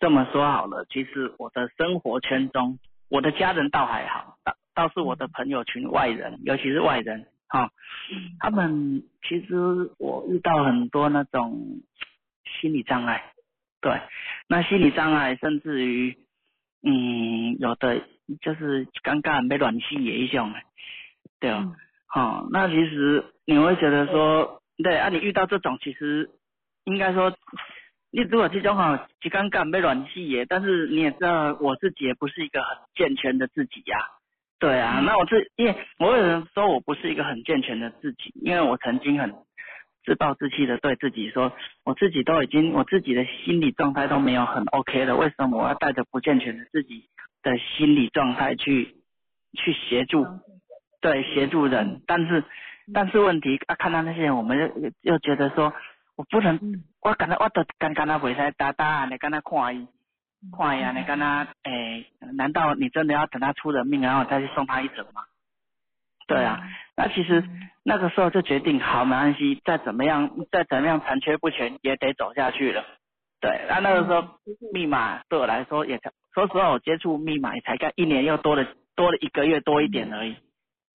这么说好了，其实我的生活圈中，我的家人倒还好，倒倒是我的朋友群外人，尤其是外人，哈，他们其实我遇到很多那种心理障碍。对，那心理障碍，甚至于，嗯，有的就是尴尬没暖气也一种，对哦，好，那其实你会觉得说，对啊，你遇到这种，其实应该说，你如果这种哈，就尴尬没暖气也，但是你也知道，我自己也不是一个很健全的自己呀，对啊，那我这，因为我有人说我不是一个很健全的自己，因为我曾经很。自暴自弃的对自己说：“我自己都已经，我自己的心理状态都没有很 OK 了，为什么我要带着不健全的自己的心理状态去去协助，对协助人？但是但是问题啊，看到那些人，我们又又觉得说，我不能，我感觉我都刚刚他袂使打打，你跟他看伊，看伊啊，你跟他，诶，难道你真的要等他出人命，然后再去送他一程吗？对啊。”那其实那个时候就决定好，没关系，再怎么样，再怎么样残缺不全也得走下去了。对，那那个时候密码对我来说也才，说实话我接触密码也才干一年，又多了多了一个月多一点而已，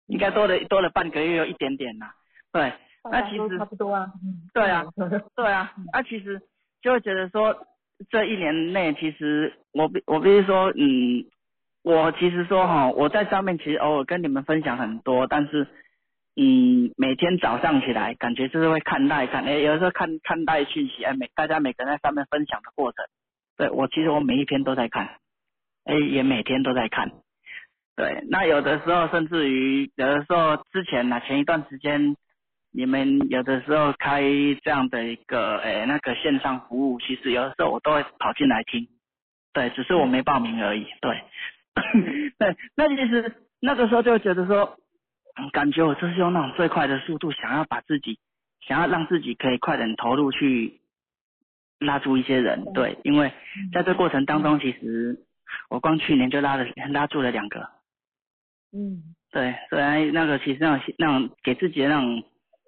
应该多了多了半个月又一点点呐。对，那其实差不多啊。嗯，对啊，对啊，那其实就会觉得说，这一年内其实我必我必须说，嗯，我其实说哈，我在上面其实偶尔跟你们分享很多，但是嗯，每天早上起来感觉就是会看待看，哎，有的时候看看待讯息，哎，每大家每个人在上面分享的过程，对我其实我每一篇都在看，哎，也每天都在看。对，那有的时候甚至于有的时候之前呢，前一段时间你们有的时候开这样的一个哎那个线上服务，其实有的时候我都会跑进来听，对，只是我没报名而已，对，对，那其实那个时候就觉得说，感觉我就是用那种最快的速度，想要把自己，想要让自己可以快点投入去拉住一些人，对，因为在这过程当中，其实我光去年就拉了拉住了两个。嗯，对，虽然那个其实那种那种给自己的那种，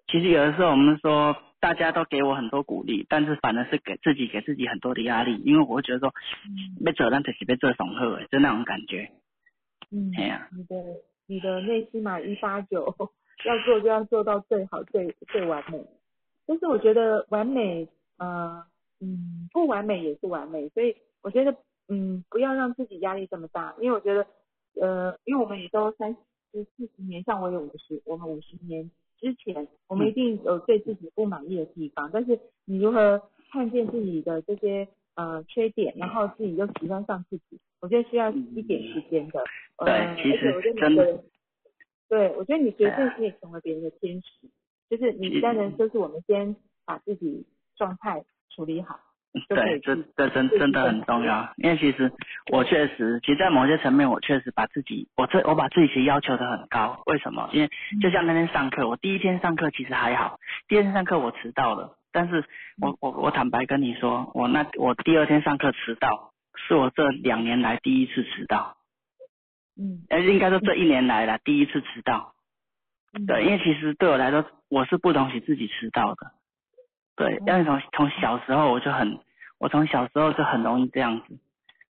其实有的时候我们说大家都给我很多鼓励，但是反而是给自己给自己很多的压力，因为我会觉得说，被责任就是被这恐吓，就那种感觉。嗯，哎呀，你的你的内心嘛一八九，要做就要做到最好最最完美，但是我觉得完美，呃，嗯，不完美也是完美，所以我觉得，嗯，不要让自己压力这么大，因为我觉得。呃，因为我们也都三十四十年，像我有五十，我们五十年之前，我们一定有对自己不满意的地方。但是你如何看见自己的这些呃缺点，然后自己又喜欢上自己，我觉得需要一点时间的。对，其实真的。对，我觉得你绝对可以成为别人的天使，就是你当然就是我们先把自己状态处理好。对，这这真真的很重要，因为其实我确实，其实，在某些层面，我确实把自己，我这我把自己其实要求的很高。为什么？因为就像那天上课，我第一天上课其实还好，第二天上课我迟到了，但是我我我坦白跟你说，我那我第二天上课迟到，是我这两年来第一次迟到。嗯。哎，应该说这一年来了第一次迟到。对，因为其实对我来说，我是不容许自己迟到的。对，因为从从小时候我就很。我从小时候就很容易这样子。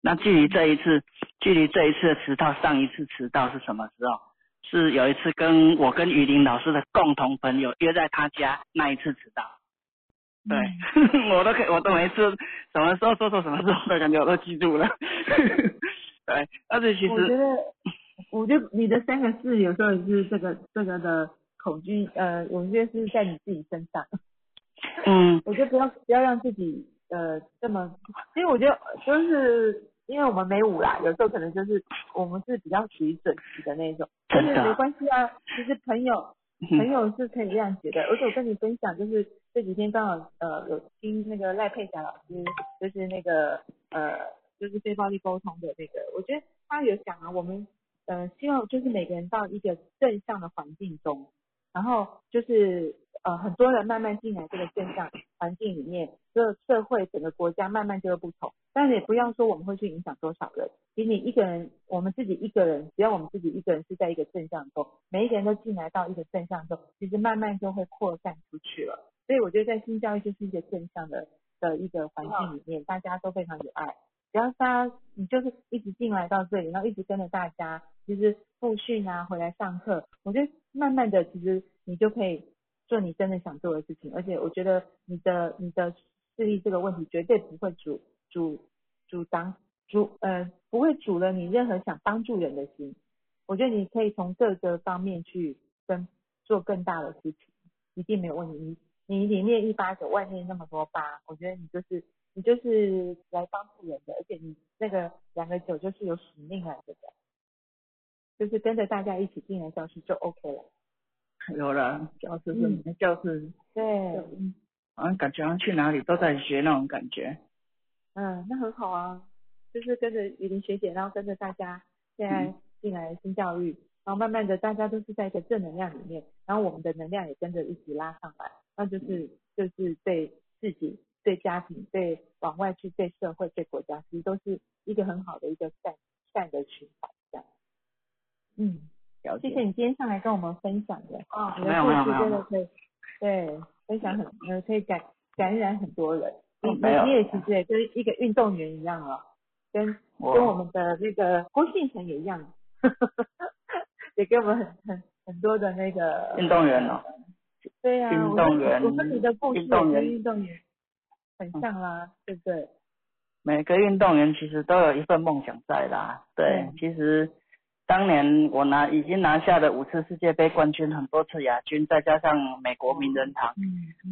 那距离这一次，距离这一次的迟到，上一次迟到是什么时候？是有一次跟我跟雨林老师的共同朋友约在他家那一次迟到。对，我都可以，我都每次什么时候说错什么时候的感觉我都记住了。对，而且其实我觉得，我觉得你的三个字有时候也是这个这个的恐惧，呃，我觉得是在你自己身上。嗯。我觉得不要不要让自己。呃，这么，其实我觉得就是因为我们没舞啦，有时候可能就是我们是比较属于准时的那种，但是没关系啊。其实朋友朋友是可以这样觉得，而且我跟你分享，就是这几天刚好呃有听那个赖佩霞老师，就是那个呃就是非暴力沟通的那个，我觉得他有讲啊，我们呃希望就是每个人到一个正向的环境中，然后就是。呃，很多人慢慢进来这个正向环境里面，这社会整个国家慢慢就会不同。但是也不要说我们会去影响多少人，比你一个人，我们自己一个人，只要我们自己一个人是在一个正向中，每一个人都进来到一个正向中，其实慢慢就会扩散出去了。所以我觉得在新教育就是一个正向的的一个环境里面，大家都非常有爱。只要大家你就是一直进来到这里，然后一直跟着大家，其实复训啊，回来上课，我觉得慢慢的其实你就可以。做你真的想做的事情，而且我觉得你的你的视力这个问题绝对不会阻阻阻挡阻呃不会阻了你任何想帮助人的心。我觉得你可以从各个方面去跟做更大的事情，一定没有问题。你你里面一八九，外面那么多八，我觉得你就是你就是来帮助人的，而且你那个两个九就是有使命来的，就是跟着大家一起进来教室就 OK 了。有了教室是你的教室，对，好像感觉好像去哪里都在学那种感觉。嗯，那很好啊，就是跟着雨林学姐，然后跟着大家现在进来新教育，然后慢慢的大家都是在一个正能量里面，然后我们的能量也跟着一起拉上来，那就是就是对自己、对家庭、对往外去、对社会、对国家，其实都是一个很好的一个善善的循环，这样。嗯。谢谢你今天上来跟我们分享的，啊，你的故事真的可以，对，分享很呃可以感感染很多人。你你你也其实也跟一个运动员一样哦，跟跟我们的那个郭信成也一样，也给我们很很很多的那个运动员哦。对呀、运我动员我跟你的故事运动员跟运动员很像啦，对不对？每个运动员其实都有一份梦想在啦。对，嗯其实当年我拿已经拿下了五次世界杯冠军，很多次亚军，再加上美国名人堂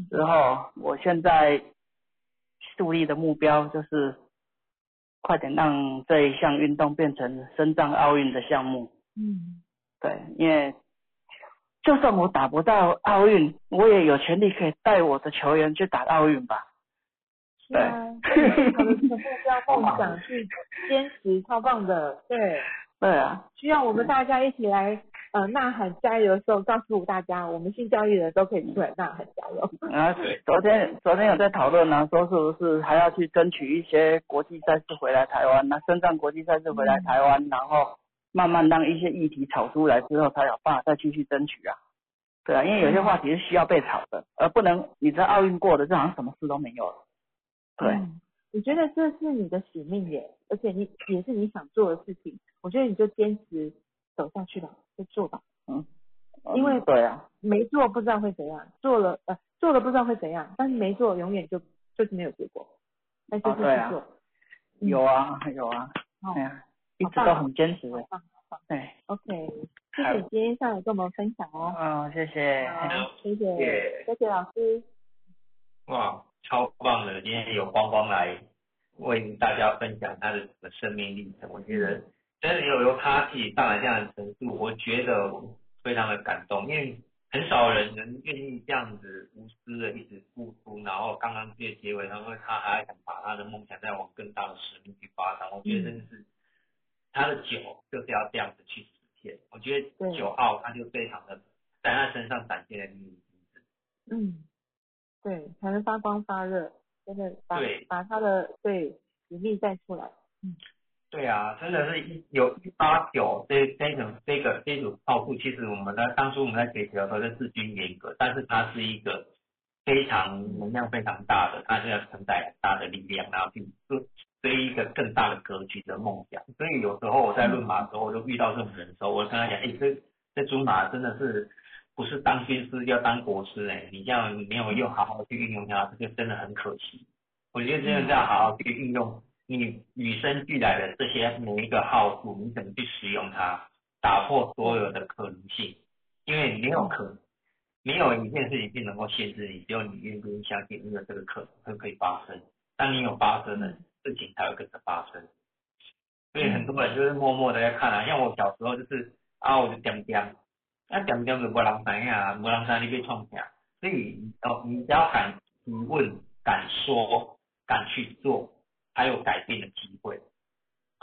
之后，我现在树立的目标就是快点让这一项运动变成深藏奥运的项目。嗯，对，因为就算我打不到奥运，我也有权利可以带我的球员去打奥运吧。对有他的目标梦想去坚持，超棒的，对。对啊，需要我们大家一起来呃呐喊加油的时候，告诉大家，我们性教育的都可以出来呐喊加油。啊昨天昨天有在讨论呢，说是不是还要去争取一些国际赛事回来台湾，那深圳国际赛事回来台湾，然后慢慢让一些议题炒出来之后，才有办法再继续争取啊。对啊，因为有些话题是需要被炒的，而不能你这奥运过的，就好像什么事都没有了。对，嗯，我觉得这是你的使命耶，而且你也是你想做的事情，我觉得你就坚持走下去吧，就做吧。嗯因为嗯对啊，没做不知道会怎样，做了呃做了不知道会怎样，但是没做永远就就是没有结果，那就哦对啊是去做。嗯有啊有啊，哦哎呀，一直都很坚持的对，，OK，谢谢你今天上来跟我们分享哦。嗯，谢谢谢谢谢谢老师。哇，超棒的！今天有光光来为大家分享他的生命历程，我觉得真的有由他自己上来这样的程度，我觉得非常的感动，因为很少人能愿意这样子无私的一直付出，然后刚刚这些结尾，然后他还想把他的梦想再往更大的使命去发展，我觉得真的是他的酒就是要这样子去实现，我觉得九号他就非常的在他身上展现了秘密精神。嗯，对，才能发光发热，真的把对把他的对使命带出来。嗯对啊，真的是一有一八九这这种这个这种泡布，其实我们在当初我们在学习的时候是治军严格，但是它是一个非常能量非常大的，它是要承载很大的力量，然后去追追一个更大的格局的梦想。所以有时候我在论马的时候，我就遇到这种人的时候，我跟他讲，哎，这这竹马真的是不是当军师要当国师哎、你这样没有用好好去运用它，这个真的很可惜。我觉得真的是要好好去运用你与生俱来的这些每一个好处，你怎么去使用它，打破所有的可能性，因为没有可，没有一件事情是能够限制你，只有你愿不愿意相信你有这个可能会可以发生。当你有发生的事情，才会跟着发生。所以很多人就是默默的在看啊，像我小时候就是啊，我就点点，那点点就无人知啊，无人知你被创啥，所以哦，你只要敢提问、敢说、敢去做，还有改变的机会。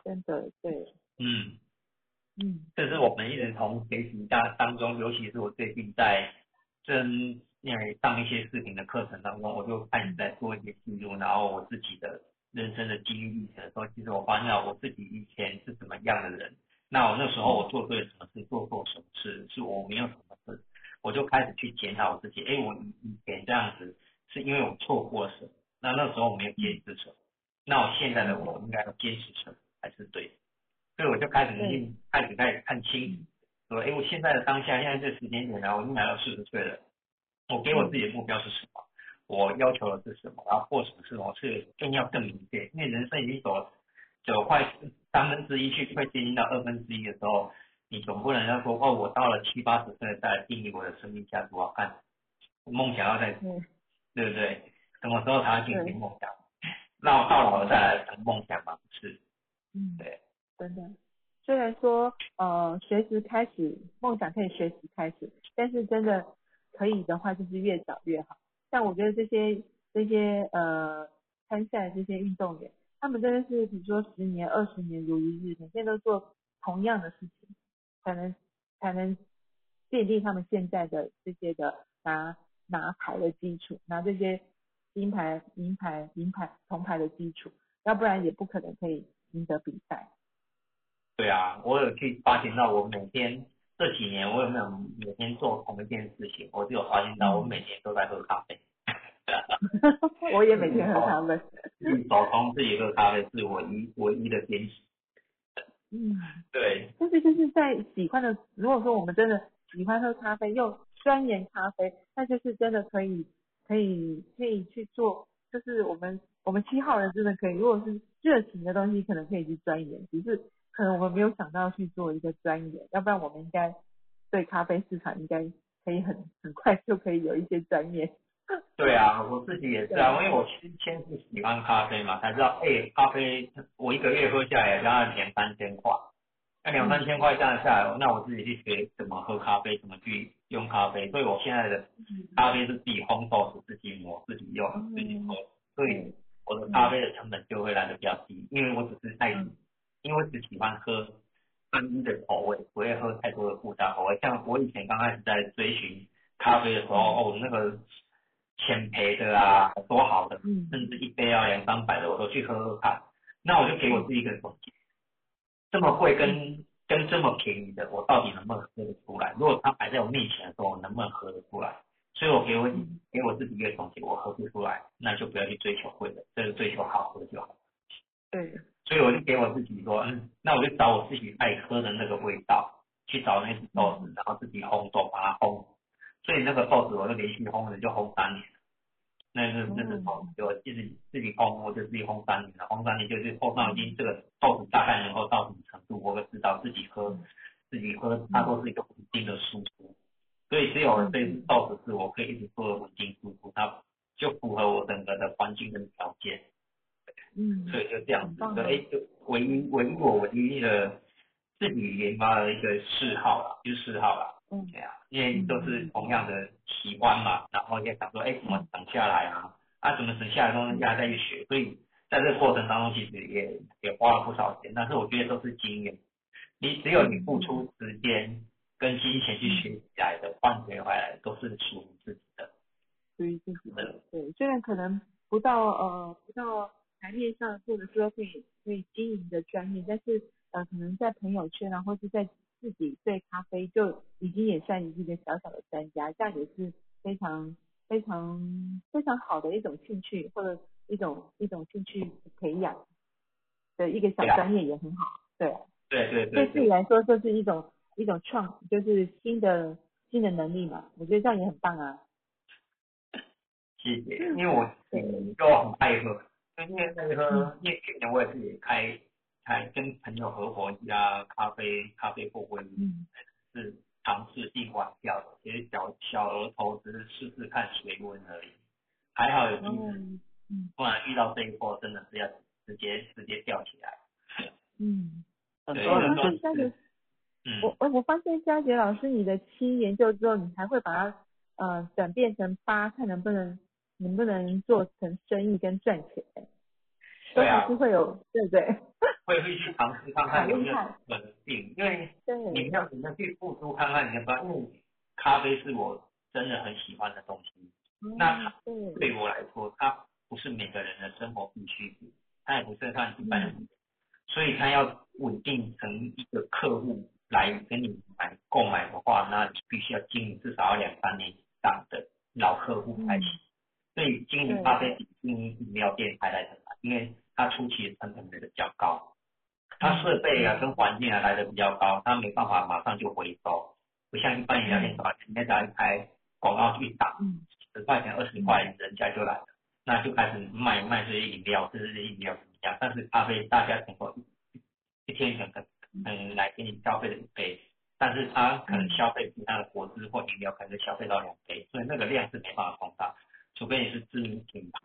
真的，对，嗯，嗯。这是我们一直从学习当当中，尤其是我最近在真因为上一些视频的课程当中，我就看你在做一些记录，然后我自己的人生的经历历程的时候，其实我发现我自己以前是什么样的人，那我那时候我做对了什么事，做错什么事，是我没有什么事，我就开始去检讨我自己，哎，我以以前这样子是因为我错过了什么，那那时候我没有坚持什么，那我现在的我应该要坚持什么才是对的，所以我就开始去开始开始看清楚，说，哎，我现在的当下，现在这时间点呢，我已经来到四十岁了，我给我自己的目标是什么？我要求的是什么？然后或者是我是更要更明确，因为人生已经走了走快三分之一去快接近到二分之一的时候，你总不能要说哦，我到了七八十岁再来定义我的生命价值，我要看梦想要在嗯对不对？什么时候才会进行梦想？那我到老了再来谈梦想吗？不是，嗯，对，真的。虽然说呃随时开始梦想可以随时开始，但是真的可以的话，就是越早越好。像我觉得这些这些呃参赛的这些运动员，他们真的是比如说十年、二十年如一日，每天都做同样的事情，才能才能奠定他们现在的这些的拿拿牌的基础，拿这些金牌、银牌、银牌、铜牌的基础，要不然也不可能可以赢得比赛。对啊，我有去发现到我每天这几年我有没有每天做同一件事情，我就有发现到我每天都在喝咖啡。我也每天喝咖啡。自己手工自己喝咖啡是我一唯一的坚持。嗯，对，但是就是在喜欢的，如果说我们真的喜欢喝咖啡，又钻研咖啡，那就是真的可以可以可以去做，就是我们我们七号人真的可以，如果是热情的东西，可能可以去钻研，只是可能我们没有想到去做一个钻研，要不然我们应该对咖啡市场应该可以很很快就可以有一些钻研。对啊，我自己也是啊，因为我先先是喜欢咖啡嘛，才知道哎，咖啡我一个月喝下来要两三千块，那两三千块这样下来，那我自己去学怎么喝咖啡，怎么去用咖啡，所以我现在的咖啡是自己烘豆子、自己磨、自己用、自己喝，所以我的咖啡的成本就会来的比较低，因为我只是爱，因为只喜欢喝单一的口味，不会喝太多的复杂口味。像我以前刚开始在追寻咖啡的时候，哦，那个。浅焙的啊，多好的，甚至一杯要两三百的，我都去喝喝看。那我就给我自己一个总结：这么贵跟跟这么便宜的，我到底能不能喝得出来？如果它摆在我面前的时候，我能不能喝得出来？所以我给我给我自己一个总结：我喝不出来，那就不要去追求贵的，这个追求好喝就好。对。所以我就给我自己说，嗯，那我就找我自己爱喝的那个味道，去找那只豆子，然后自己烘豆，把它烘。所以那个豆子我就连续烘了，就烘三年。那是那是豆，就自己自己烘，我就自己烘三年了。烘三年就是烘到已经这个豆子大概能够到什么程度，我就知道自己喝，自己喝它都是一个稳定的输出。所以只有这只豆子是我可以一直做稳定输出，它就符合我整个的环境跟条件。嗯。所以就这样子，就哎，就唯一唯一我唯一的自己研发的一个嗜好了，就是嗜好了。嗯，对啊，因为都是同样的习惯嘛，然后也想说，哎，怎么省下来啊？啊，怎么省下来东西，大家再去学。所以在这个过程当中，其实也也花了不少钱，但是我觉得都是经验。你只有你付出时间跟金钱去学起来的，换回来都是属于自己的。属于自己的，对，虽然可能不到呃不到台面上或者说可以可以经营的专业，但是呃可能在朋友圈啊，或是在自己对咖啡就已经也算一个小小的专家，这样也是非常非常非常好的一种兴趣，或者一种一种兴趣培养的一个小专业也很好，对。对对对。对自己来说，这是一种一种创，就是新的新的能力嘛，我觉得这样也很棒啊。谢谢，因为我就很爱喝，因为那个因为去年我也是开。还跟朋友合伙一家咖啡咖啡货柜，嗯，是尝试性玩掉的，其实小小额投资试试看水温而已，还好有机会，嗯，不然遇到这一波真的是要直接直接吊起来，嗯，对，嗯，我我我发现佳杰老师你的七研究之后，你还会把它呃转变成八，看能不能能不能做成生意跟赚钱。对啊，是会有，对不对？会 会去尝试看看有没有稳定，因为你要你要去付出看看，你要不要？因为咖啡是我真的很喜欢的东西，那对我来说，它不是每个人的生活必需品，它也不是看一般人，所以它要稳定成一个客户来跟你买购买的话，那你必须要经营至少要两三年以上的老客户才行。所以经营咖啡比经营饮料店还来得难，因为它初期的成本来的较高，它设备啊跟环境啊来的比较高，它没办法马上就回收，不像一般饮料店，把前面打一台广告去打，十块钱二十块人家就来了，那就开始卖卖这些饮料，这些饮料怎么样？但是咖啡大家能够一天可能嗯来给你消费的一杯，但是他可能消费其他的果汁或饮料可能消费到两杯，所以那个量是没办法放大，除非你是知名品牌。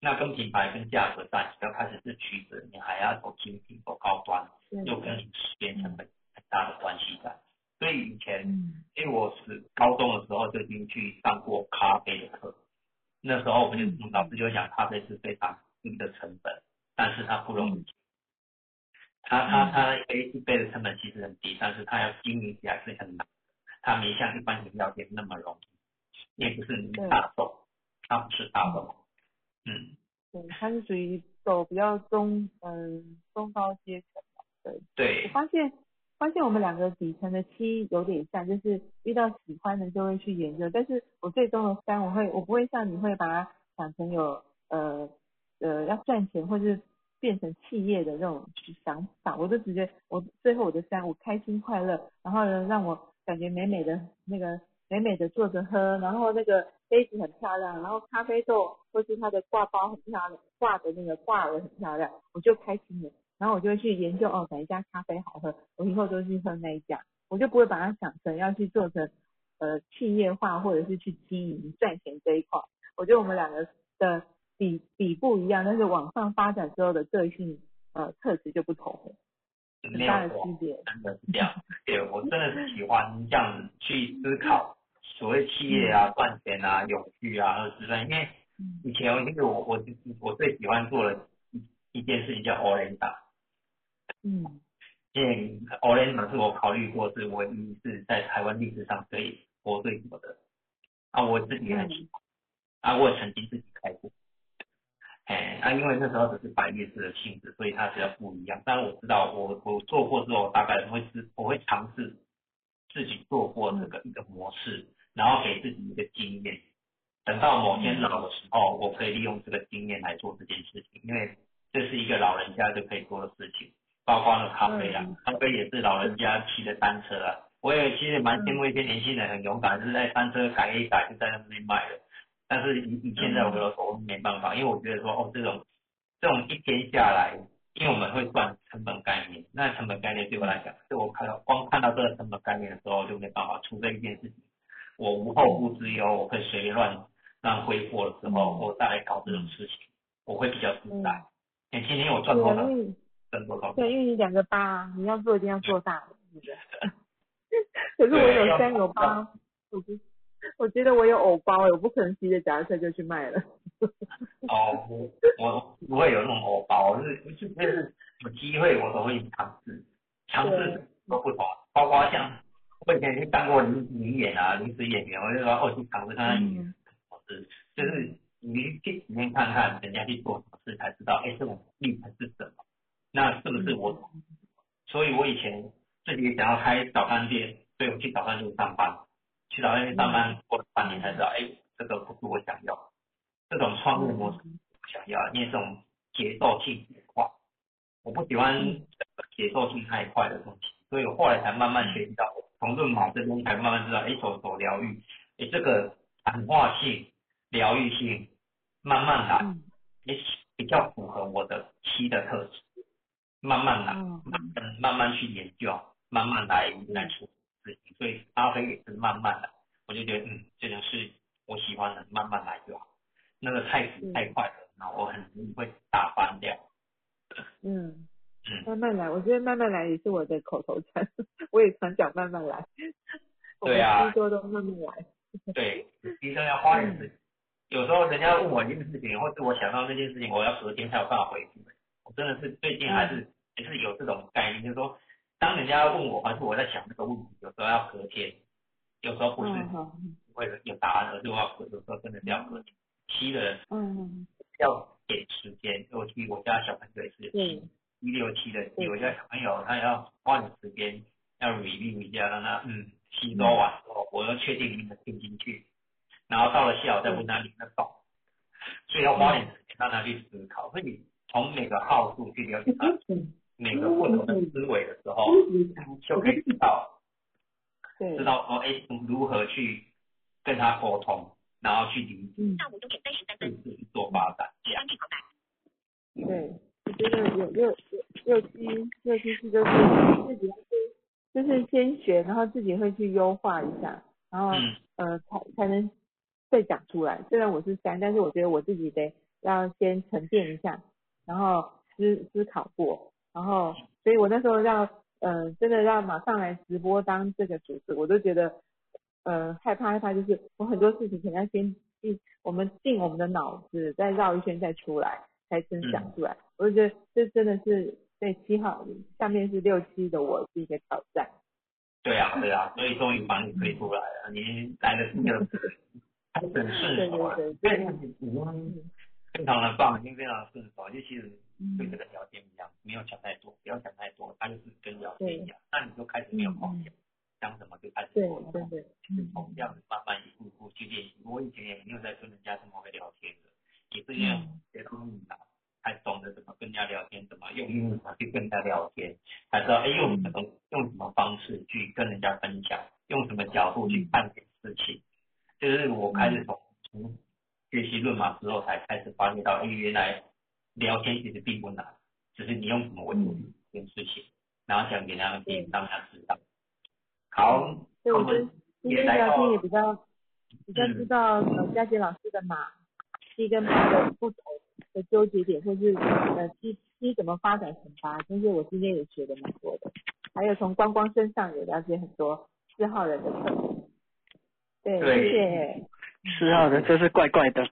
那跟品牌跟价格战要开始是取舍，你还要走精品走高端，又跟你时间成本很大的关系在。所以以前，因为我是高中的时候就已经去上过咖啡的课，那时候我们就老师就讲咖啡是非常低的成本，但是它不容易。它它它一杯一杯的成本其实很低，但是它要经营起来是很难，它没像一般饮料店那么容易，也不是大众，它不是大众。嗯，对，它是属于走比较中，嗯，中高阶层对。对。我发现，发现我们两个底层的七有点像，就是遇到喜欢的就会去研究，但是我最终的三，我会，我不会像你会把它想成有，呃，呃，要赚钱或是变成企业的那种想法，我就直接，我最后我的三，我开心快乐，然后呢，让我感觉美美的那个美美的坐着喝，然后那个杯子很漂亮，然后咖啡豆或是它的挂包很漂亮，挂的那个挂耳很漂亮，我就开心了。然后我就会去研究哦，哪一家咖啡好喝，我以后都去喝那一家，我就不会把它想成要去做成呃企业化或者是去经营赚钱这一块。我觉得我们两个的底底不一样，但是往上发展之后的个性呃特质就不同了，很大的区别。真的是这样，对我真的是喜欢这样子去思考所谓企业啊、赚钱啊、永续啊和资本，因为以前因为我我我最喜欢做的一一件事情叫 Orange。嗯，因为 Orange 是我考虑过是唯一是在台湾历史上可以活最久的，啊，我自己很喜欢，啊，我也曾经自己开过，哎，啊，因为那时候只是百叶式的性质，所以它比较不一样。但是我知道，我我做过之后，大概会是我会尝试自己做过这个一个模式，然后给自己一个经验，等到某天老的时候，我可以利用这个经验来做这件事情，因为这是一个老人家就可以做的事情。包括了咖啡啊，咖啡也是老人家骑的单车啊。我也其实蛮羡慕一些年轻人很勇敢，是在单车改一改就在那边卖了。但是以以现在我的我没办法，因为我觉得说哦这种这种一天下来，因为我们会算成本概念，那成本概念对我来讲，是我看到光看到这个成本概念的时候就没办法。除非一件事情，我无后顾之忧，我可以随便乱乱挥霍的时候，我再来搞这种事情，我会比较自在。你天天我赚多少？赚多少对，因为你两个八，你要做一定要做大，是不是？可是我有三有八，我觉我觉得我有偶包，我不可能骑着脚踏车就去卖了。哦，我我不会有那种偶包，是是就是有机会我都会尝试，尝试都不同，包括像我以前去当过临临演啊，临时演员，我就说哦去尝试看看，是就是你去体验看看人家去做什么事，才知道哎这种历程是什么。那是不是我？所以我以前自己想要开早餐店，所以我去早餐店上班，去早餐店上班过了半年才知道，哎，这个不是我想要，这种创业模式不想要，因为这种节奏性太快，我不喜欢节奏性太快的东西，所以我后来才慢慢学习到，从润马这边才慢慢知道，哎，手手疗愈，哎，这个谈话性、疗愈性，慢慢来，也比较符合我的七的特质。慢慢来，慢慢慢慢去研究，慢慢来来做事情。所以咖啡也是慢慢的，我就觉得嗯，这种事我喜欢的，慢慢来就好。那个太死太快了，那我很容易会打翻掉。嗯 嗯，慢慢来，我觉得慢慢来也是我的口头禅，我也常讲慢慢来。对啊。听说都慢慢来。对，医生要花点时间。有时候人家问我一件事情，或是我想到那件事情，我要隔天才有办法回复。我真的是最近还是也是有这种概念，就是说，当人家问我，还是我在想这个问题，有时候要隔天，有时候不是为了有答案，而是我要隔，有时候真的是要隔天。七的人，嗯，要给时间。我七，我家小朋友也是七，一六七的七，我家小朋友他要花点时间，要 review 一下，让他嗯吸收完之后，我要确定能听进去，然后到了下午再问他领得懂，所以要花点时间让他去思考，所以。从每个号数去了解他每个不同的思维的时候，就可以知道，知道说哎如何去跟他沟通，然后去理解，下午六点三十三分去做发展。对，我觉得有六六七六七次就是自己就是先学，然后自己会去优化一下，然后呃才才能再讲出来。虽然我是三，但是我觉得我自己得要先沉淀一下。然后思思考过，然后所以我那时候要，呃，真的要马上来直播当这个主持，我都觉得，呃，害怕害怕，就是我很多事情可能要先进，我们进我们的脑子，再绕一圈再出来，才真想出来。我就觉得这真的是对七号下面是六七的我是一个挑战。对啊对啊，所以终于把你推出来了，你来的这个 很顺手啊，对你已经。非常的棒，已经非常的顺手，就其实对这个聊天一样，没有想太多，不要想太多，它就是跟聊天一样，那你就开始没有空想，想什么就开始做，对对对，就是从这样子慢慢一步步去练习。我以前也没有在跟人家这么会聊天的，也是因为学到英语啦，才懂得怎么跟人家聊天，怎么用英语去跟人家聊天，才知道哎用什么用什么方式去跟人家分享，用什么角度去看这件事情，就是我开始从从学习论马之后，才开始发现到，哎，原来聊天其实并不难，只是你用什么文字这件事情，然后讲给他们听，让他知道。好，对，我觉得今天聊天也比较比较嗯。知道呃佳杰老师的马七跟八的不同的纠结点，或是呃七七怎么发展成八，就是我今天也学的蛮多的，还有从光光身上也了解很多四号人的特质。对，谢谢。四号的真是怪怪的。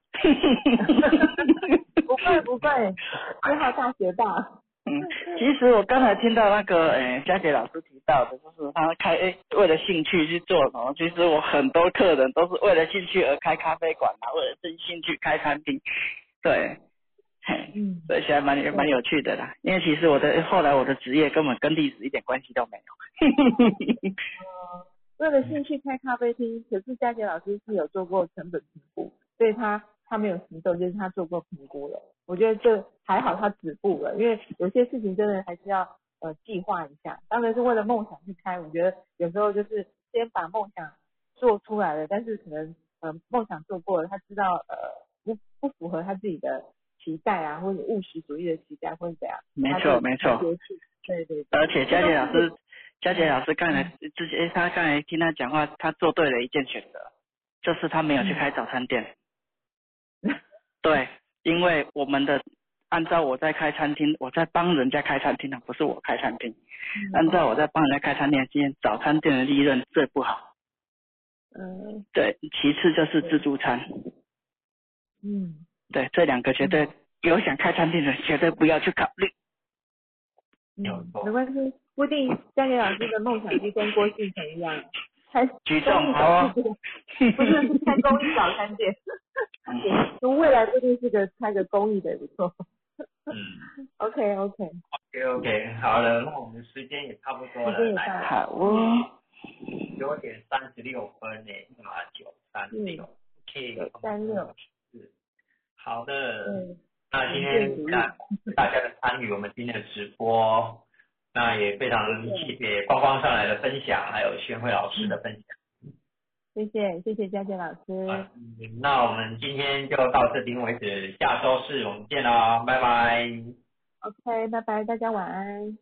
不会不会，四号大学霸。嗯，其实我刚才听到那个，诶，佳杰老师提到的，就是他开诶为了兴趣去做什么。其实我很多客人都是为了兴趣而开咖啡馆嘛，为了真兴趣开餐厅，对，嘿，嗯，所以现在蛮蛮有趣的啦。因为其实我的后来我的职业根本跟历史一点关系都没有。为了兴趣开咖啡厅，可是佳杰老师是有做过成本评估，所以他他没有行动，就是他做过评估了。我觉得这还好，他止步了，因为有些事情真的还是要呃计划一下。当然是为了梦想去开，我觉得有时候就是先把梦想做出来了，但是可能呃梦想做过了，他知道呃不不符合他自己的期待啊，或者务实主义的期待或者怎样，没错没错对对对，而且佳杰老师，佳杰老师刚才之前，诶他刚才听他讲话，他做对了一件选择，就是他没有去开早餐店。对，因为我们的按照我在开餐厅，我在帮人家开餐厅的，不是我开餐厅。按照我在帮人家开餐厅的经验，早餐店的利润最不好。嗯对，其次就是自助餐。嗯。对，这两个绝对有想开餐厅的人绝对不要去考虑。嗯，没关系，不一定佳杰老师的梦想就跟郭信成一样，开举重好不是是开公益早餐店 对未来不一定是个开个公益的也不错。嗯。OK OK，，OK OK，好了，那我们时间也差不多了，来了好哦，九点三十六分呢，嘛九三六，OK，936 是，好的，嗯，那今天感谢大家的参与，我们今天的直播，那也非常谢谢光光上来的分享，还有宣慧老师的分享。谢谢谢谢佳杰老师，那我们今天就到这边为止，下周四我们见喽，拜拜。OK，拜拜，大家晚安。